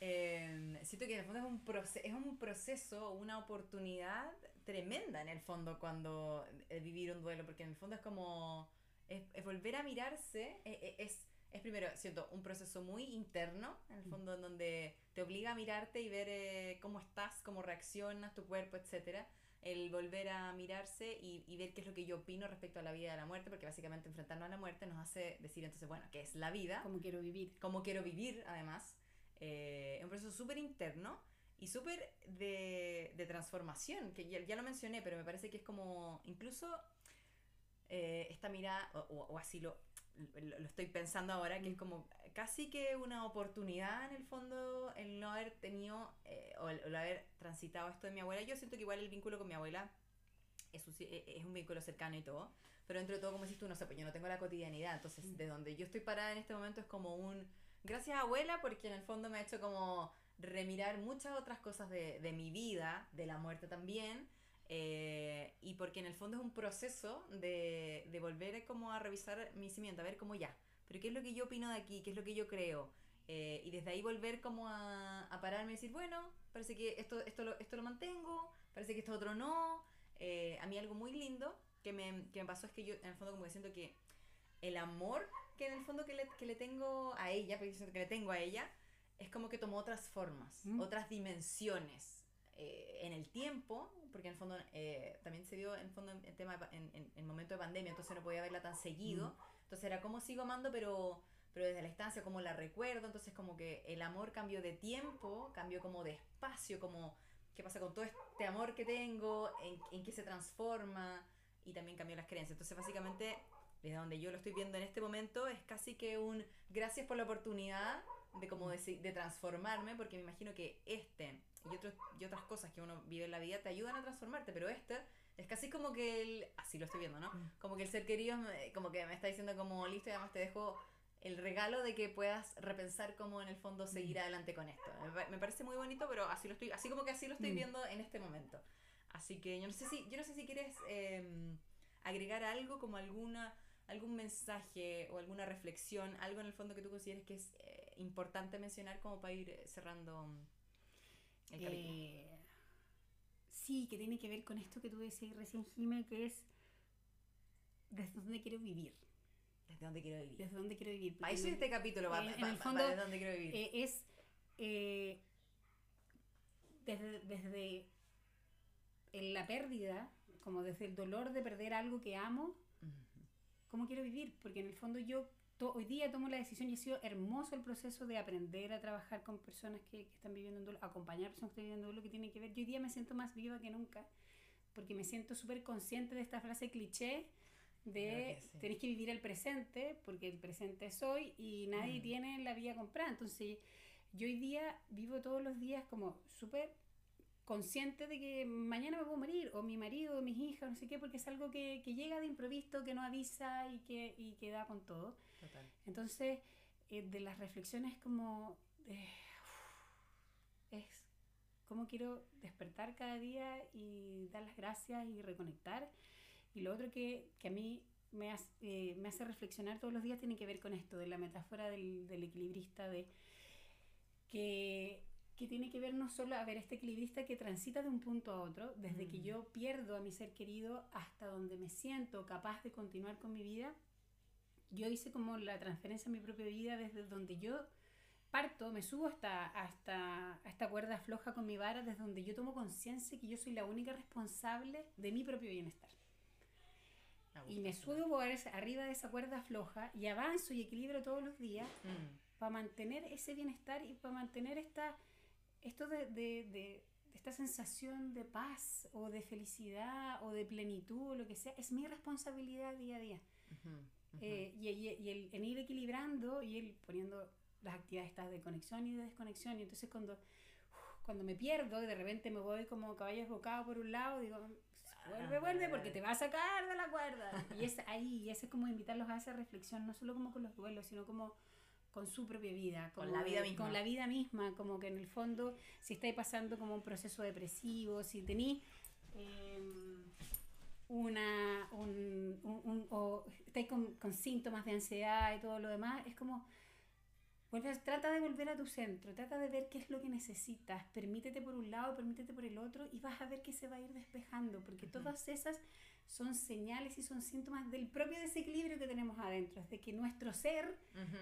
S2: eh, siento que en el fondo es un, proceso, es un proceso, una oportunidad tremenda en el fondo cuando eh, vivir un duelo, porque en el fondo es como, es, volver a mirarse, eh, eh, es, es, primero, siento, un proceso muy interno, en el fondo en donde te obliga a mirarte y ver cómo estás, cómo reaccionas, tu cuerpo, etcétera el volver a mirarse y, y, ver qué es lo que yo opino respecto a la vida y a la muerte, porque básicamente enfrentarnos a la muerte nos hace decir entonces, bueno, ¿qué es la vida?
S3: ¿Cómo quiero vivir?
S2: ¿Cómo quiero vivir, además? Eh, es un proceso súper interno y súper de, de, transformación, que ya, ya, lo mencioné, pero me parece que es como incluso eh, esta mirada, o, o, así lo, lo, estoy pensando ahora, que es como casi que una oportunidad en el fondo el no haber tenido eh, o el, el, haber transitado esto de mi abuela. Yo siento que igual el vínculo con mi abuela es, es un vínculo cercano y todo, pero dentro de todo, como decís tú, no sé, pues yo no tengo la cotidianidad, entonces de donde yo estoy parada en este momento es como un Gracias abuela porque en el fondo me ha hecho como remirar muchas otras cosas de, de mi vida, de la muerte también, eh, y porque en el fondo es un proceso de, de volver como a revisar mi cimiento, a ver cómo ya, pero qué es lo que yo opino de aquí, qué es lo que yo creo, eh, y desde ahí volver como a, a, pararme y decir, bueno, parece que esto, esto, lo, esto lo mantengo, parece que esto otro no, eh, a mí algo muy lindo que me, que me pasó es que yo en el fondo como que siento que el amor que en el fondo que le, que le tengo a ella, porque que le tengo a ella, es como que tomó otras formas,
S3: Mm.
S2: otras dimensiones eh, en el tiempo, porque en el fondo eh, también se dio en el fondo en, tema en, en, en momento de pandemia, entonces no podía verla tan seguido. Entonces era como sigo amando, pero, pero desde la distancia, como la recuerdo. Entonces como que el amor cambió de tiempo, cambió como de espacio, como qué pasa con todo este amor que tengo, en, en qué se transforma y también cambió las creencias. Entonces básicamente desde donde yo lo estoy viendo en este momento es casi que un gracias por la oportunidad de como deci- de transformarme porque me imagino que este y, otros y otras cosas que uno vive en la vida te ayudan a transformarte pero este es casi como que el así lo estoy viendo no
S3: Mm.
S2: como que el ser querido como que me está diciendo como listo y además te dejo el regalo de que puedas repensar cómo en el fondo seguir
S3: Mm.
S2: adelante con esto me, pa- me parece muy bonito pero así lo estoy así como que así lo estoy
S3: Mm.
S2: viendo en este momento así que yo no sé si yo no sé si quieres em, agregar algo como alguna algún mensaje o alguna reflexión, algo en el fondo que tú consideres que es eh, importante mencionar como para ir eh, cerrando mm, el capítulo.
S3: Eh, sí, que tiene que ver con esto que tú decías recién, Jime, que es desde dónde quiero vivir.
S2: ¿Desde dónde quiero vivir?
S3: Desde dónde quiero vivir. Porque
S2: este capítulo va,
S3: en- el fondo,
S2: desde dónde quiero vivir.
S3: eh, es desde, desde en la pérdida, como desde el dolor de perder algo que amo. Cómo quiero vivir, porque en el fondo yo to- hoy día tomo la decisión y ha sido hermoso el proceso de aprender a trabajar con personas que, que están viviendo en duelo, acompañar a personas que están viviendo en duelo, que tiene que ver, yo hoy día me siento más viva que nunca, porque me siento súper consciente de esta frase cliché de
S2: que sí.
S3: tenéis que vivir el presente, porque el presente es hoy y nadie
S2: Mm.
S3: tiene la vida comprada, entonces yo hoy día vivo todos los días como súper consciente de que mañana me puedo morir, o mi marido, o mis hijas, no sé qué, porque es algo que, que llega de improviso, que no avisa y que, y que da con todo.
S2: Total.
S3: Entonces, eh, de las reflexiones como... eh, es cómo quiero despertar cada día y dar las gracias y reconectar. Y lo otro que, que a mí me hace, eh, me hace reflexionar todos los días tiene que ver con esto, de la metáfora del, del equilibrista, de que, que tiene que ver no solo a ver este equilibrista que transita de un punto a otro, desde que
S2: Mm.
S3: yo pierdo a mi ser querido hasta donde me siento capaz de continuar con mi vida. Yo hice como la transferencia a mi propia vida desde donde yo parto, me subo hasta, hasta a esta cuerda floja con mi vara, desde donde yo tomo conciencia que yo soy la única responsable de mi propio bienestar. Y me subo arriba de esa cuerda floja y avanzo y equilibro todos los días
S2: Mm.
S3: para mantener ese bienestar y para mantener esta, esto de, de- de- esta sensación de paz o de felicidad o de plenitud o lo que sea, es mi responsabilidad día a día. Eh, y, y- y el, en ir equilibrando y ir poniendo las actividades estas de conexión y de desconexión. Y entonces cuando, cuando me pierdo y de repente me voy como caballo desbocado por un lado, digo, vuelve, vuelve, porque te va a sacar de la cuerda. Y es ahí, y ese es como invitarlos a esa reflexión, no solo como con los duelos, sino como con su propia vida,
S2: Con la vida misma.
S3: con la vida misma, como que en el fondo, si estáis pasando como un proceso depresivo, si tenéis em, una, un, un- un- o estáis con, con síntomas de ansiedad y todo lo demás, es como, vuelve, trata de volver a tu centro, trata de ver qué es lo que necesitas, permítete por un lado, permítete por el otro y vas a ver que se va a ir despejando, porque todas esas son señales y son síntomas del propio desequilibrio que tenemos adentro, es de que nuestro ser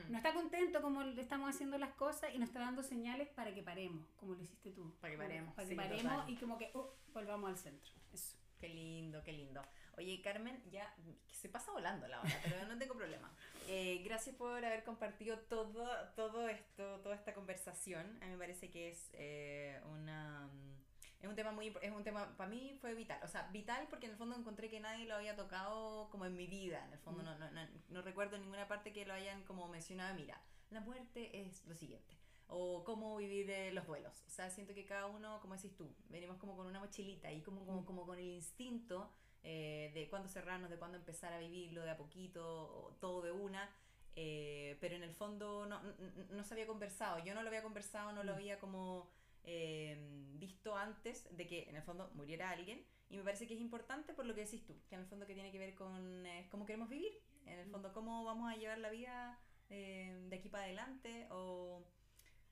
S3: no está contento como le estamos haciendo las cosas y nos está dando señales para que paremos, como lo hiciste tú.
S2: Para que paremos,
S3: Para que
S2: sí,
S3: paremos
S2: total.
S3: y como que uh, volvamos al centro. Eso.
S2: Qué lindo, qué lindo. Oye, Carmen, ya se pasa volando la hora, pero no tengo problema. Eh, gracias por haber compartido todo, todo esto, toda esta conversación. A mí me parece que es eh, una mm, es un tema muy es un tema para mí fue vital, o sea, vital porque en el fondo encontré que nadie lo había tocado como en mi vida, en el fondo
S3: Mm.
S2: no, no, no, no recuerdo en ninguna parte que lo hayan como mencionado, mira, la muerte es lo siguiente o cómo vivir eh, los duelos. O sea, siento que cada uno, como decís tú, venimos como con una mochilita y como, como, como con el instinto eh, de cuándo cerrarnos, de cuándo empezar a vivirlo de a poquito, o todo de una. eh, pero en el fondo no, no, no se había conversado, yo no lo había conversado, no lo
S3: Mm.
S2: había como eh, visto antes de que en el fondo muriera alguien y me parece que es importante por lo que decís tú, que en el fondo que tiene que ver con eh, cómo queremos vivir, en el
S3: Mm.
S2: fondo cómo vamos a llevar la vida eh, de aquí para adelante o,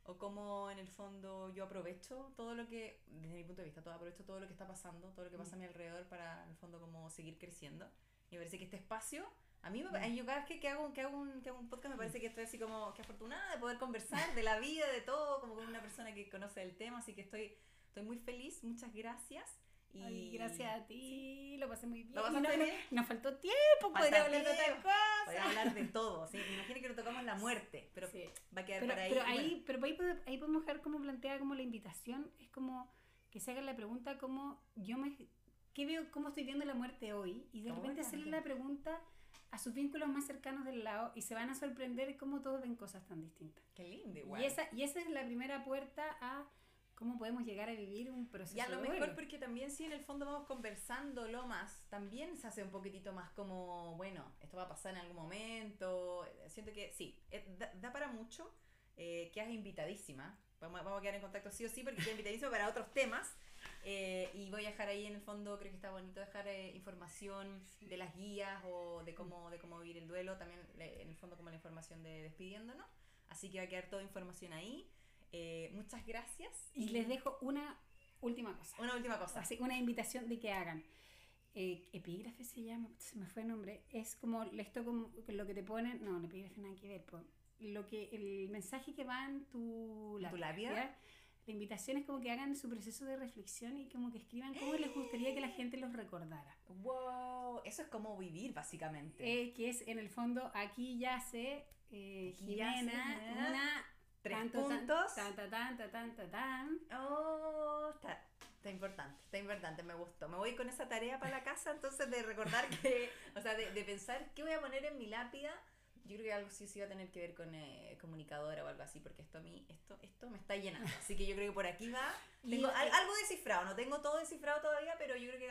S2: o cómo en el fondo yo aprovecho todo lo que, desde mi punto de vista, todo, aprovecho todo lo que está pasando, todo lo que pasa a mi alrededor para en el fondo como seguir creciendo. Y me parece que este espacio A mí, me- yo cada vez que, que hago, que, hago un, que hago un podcast me parece que estoy así como que afortunada de poder conversar de la vida, de todo, como con una persona que conoce el tema, así que estoy, estoy muy feliz, muchas gracias. Y
S3: Ay, gracias a ti, lo pasé muy bien.
S2: ¿Lo pasaste
S3: no-
S2: bien?
S3: Nos faltó tiempo,
S2: Falta
S3: podría hablar de otra cosa.
S2: Voy a hablar de todo, ¿sí? Me imagino que no tocamos la muerte, pero
S3: Sí.
S2: va a quedar
S3: Pero,
S2: para ahí.
S3: pero
S2: bueno,
S3: ahí, pero ahí, ahí podemos dejar como plantea como la invitación, es como que se haga la pregunta como yo me qué veo, cómo estoy viendo la muerte hoy y de
S2: Oh,
S3: repente hacerle
S2: sí.
S3: la pregunta a sus vínculos más cercanos del lado y se van a sorprender cómo todos ven cosas tan distintas.
S2: Qué lindo, igual.
S3: Y esa, y esa es la primera puerta a cómo podemos llegar a vivir un proceso
S2: Y a lo mejor porque también si en el fondo vamos conversándolo más, también se hace un poquitito más como, bueno, esto va a pasar en algún momento. Siento que sí, eh, da, da para mucho. Eh, quedas invitadísima. Vamos, vamos a quedar en contacto sí o sí porque quedas invitadísima para otros temas. Eh, y voy a dejar ahí en el fondo, creo que está bonito dejar eh, información de las guías o de cómo, de cómo vivir el duelo, también le- en el fondo como la información de despidiéndonos. Así que va a quedar toda información ahí. Eh, muchas gracias.
S3: Y les dejo una última cosa.
S2: Una última cosa.
S3: Así, una invitación de que hagan. Eh, epígrafe se llama, se me fue el nombre. Es como esto como lo que te ponen. No, el epígrafe nada que ver. po. Lo que, el mensaje que va en tu
S2: ¿En tu labio?
S3: ¿ya? La invitación es como que hagan su proceso de reflexión y como que escriban cómo les gustaría que la gente los recordara.
S2: Wow, eso es como vivir básicamente.
S3: Eh, que es en el fondo, aquí yace eh,
S2: Aquí
S3: Jimena,
S2: Jimena,
S3: una
S2: tres
S3: tan,
S2: puntos.
S3: Tan, tan, tan, tan, tan, tan.
S2: Oh, está, está importante, está importante, me gustó. Me voy con esa tarea para la casa entonces de recordar que, o sea, de, de pensar qué voy a poner en mi lápida. Yo creo que algo sí, sí va a tener que ver con eh, comunicadora o algo así, porque esto a mí, esto, esto me está llenando. Así que yo creo que por aquí va.
S3: Y-
S2: Tengo al-
S3: eh,
S2: algo descifrado, no tengo todo descifrado todavía, pero yo creo que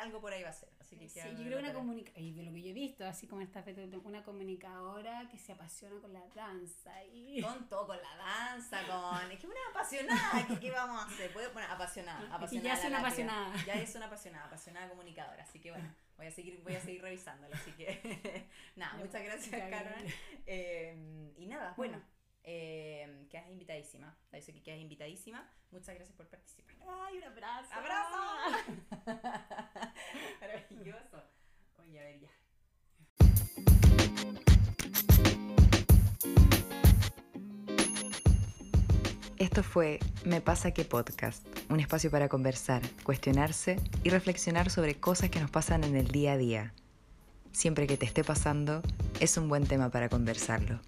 S2: algo por ahí va a ser. Así que
S3: Sí, yo creo una
S2: tarea.
S3: comunica y de lo que yo he visto, así como esta una comunicadora que se apasiona con la danza y
S2: Con todo, con la danza, con. Es que una apasionada, ¿qué, qué vamos a hacer? Puede- Bueno, apasionada.
S3: Que
S2: apasionada
S3: ya es una
S2: lápida.
S3: apasionada.
S2: Ya es una apasionada, apasionada comunicadora. Así que bueno, voy a seguir, voy a seguir revisándolo. Así que. nada, muchas gracias,
S3: gracias.
S2: Eh, y nada, bueno. Eh, quedas invitadísima. Aviso que quedas invitadísima. Muchas gracias por participar.
S3: ¡Ay, un abrazo!
S2: ¡Abrazo! Maravilloso. Oye, a ver ya.
S1: Esto fue Me pasa que podcast, un espacio para conversar, cuestionarse y reflexionar sobre cosas que nos pasan en el día a día. Siempre que te esté pasando, es un buen tema para conversarlo.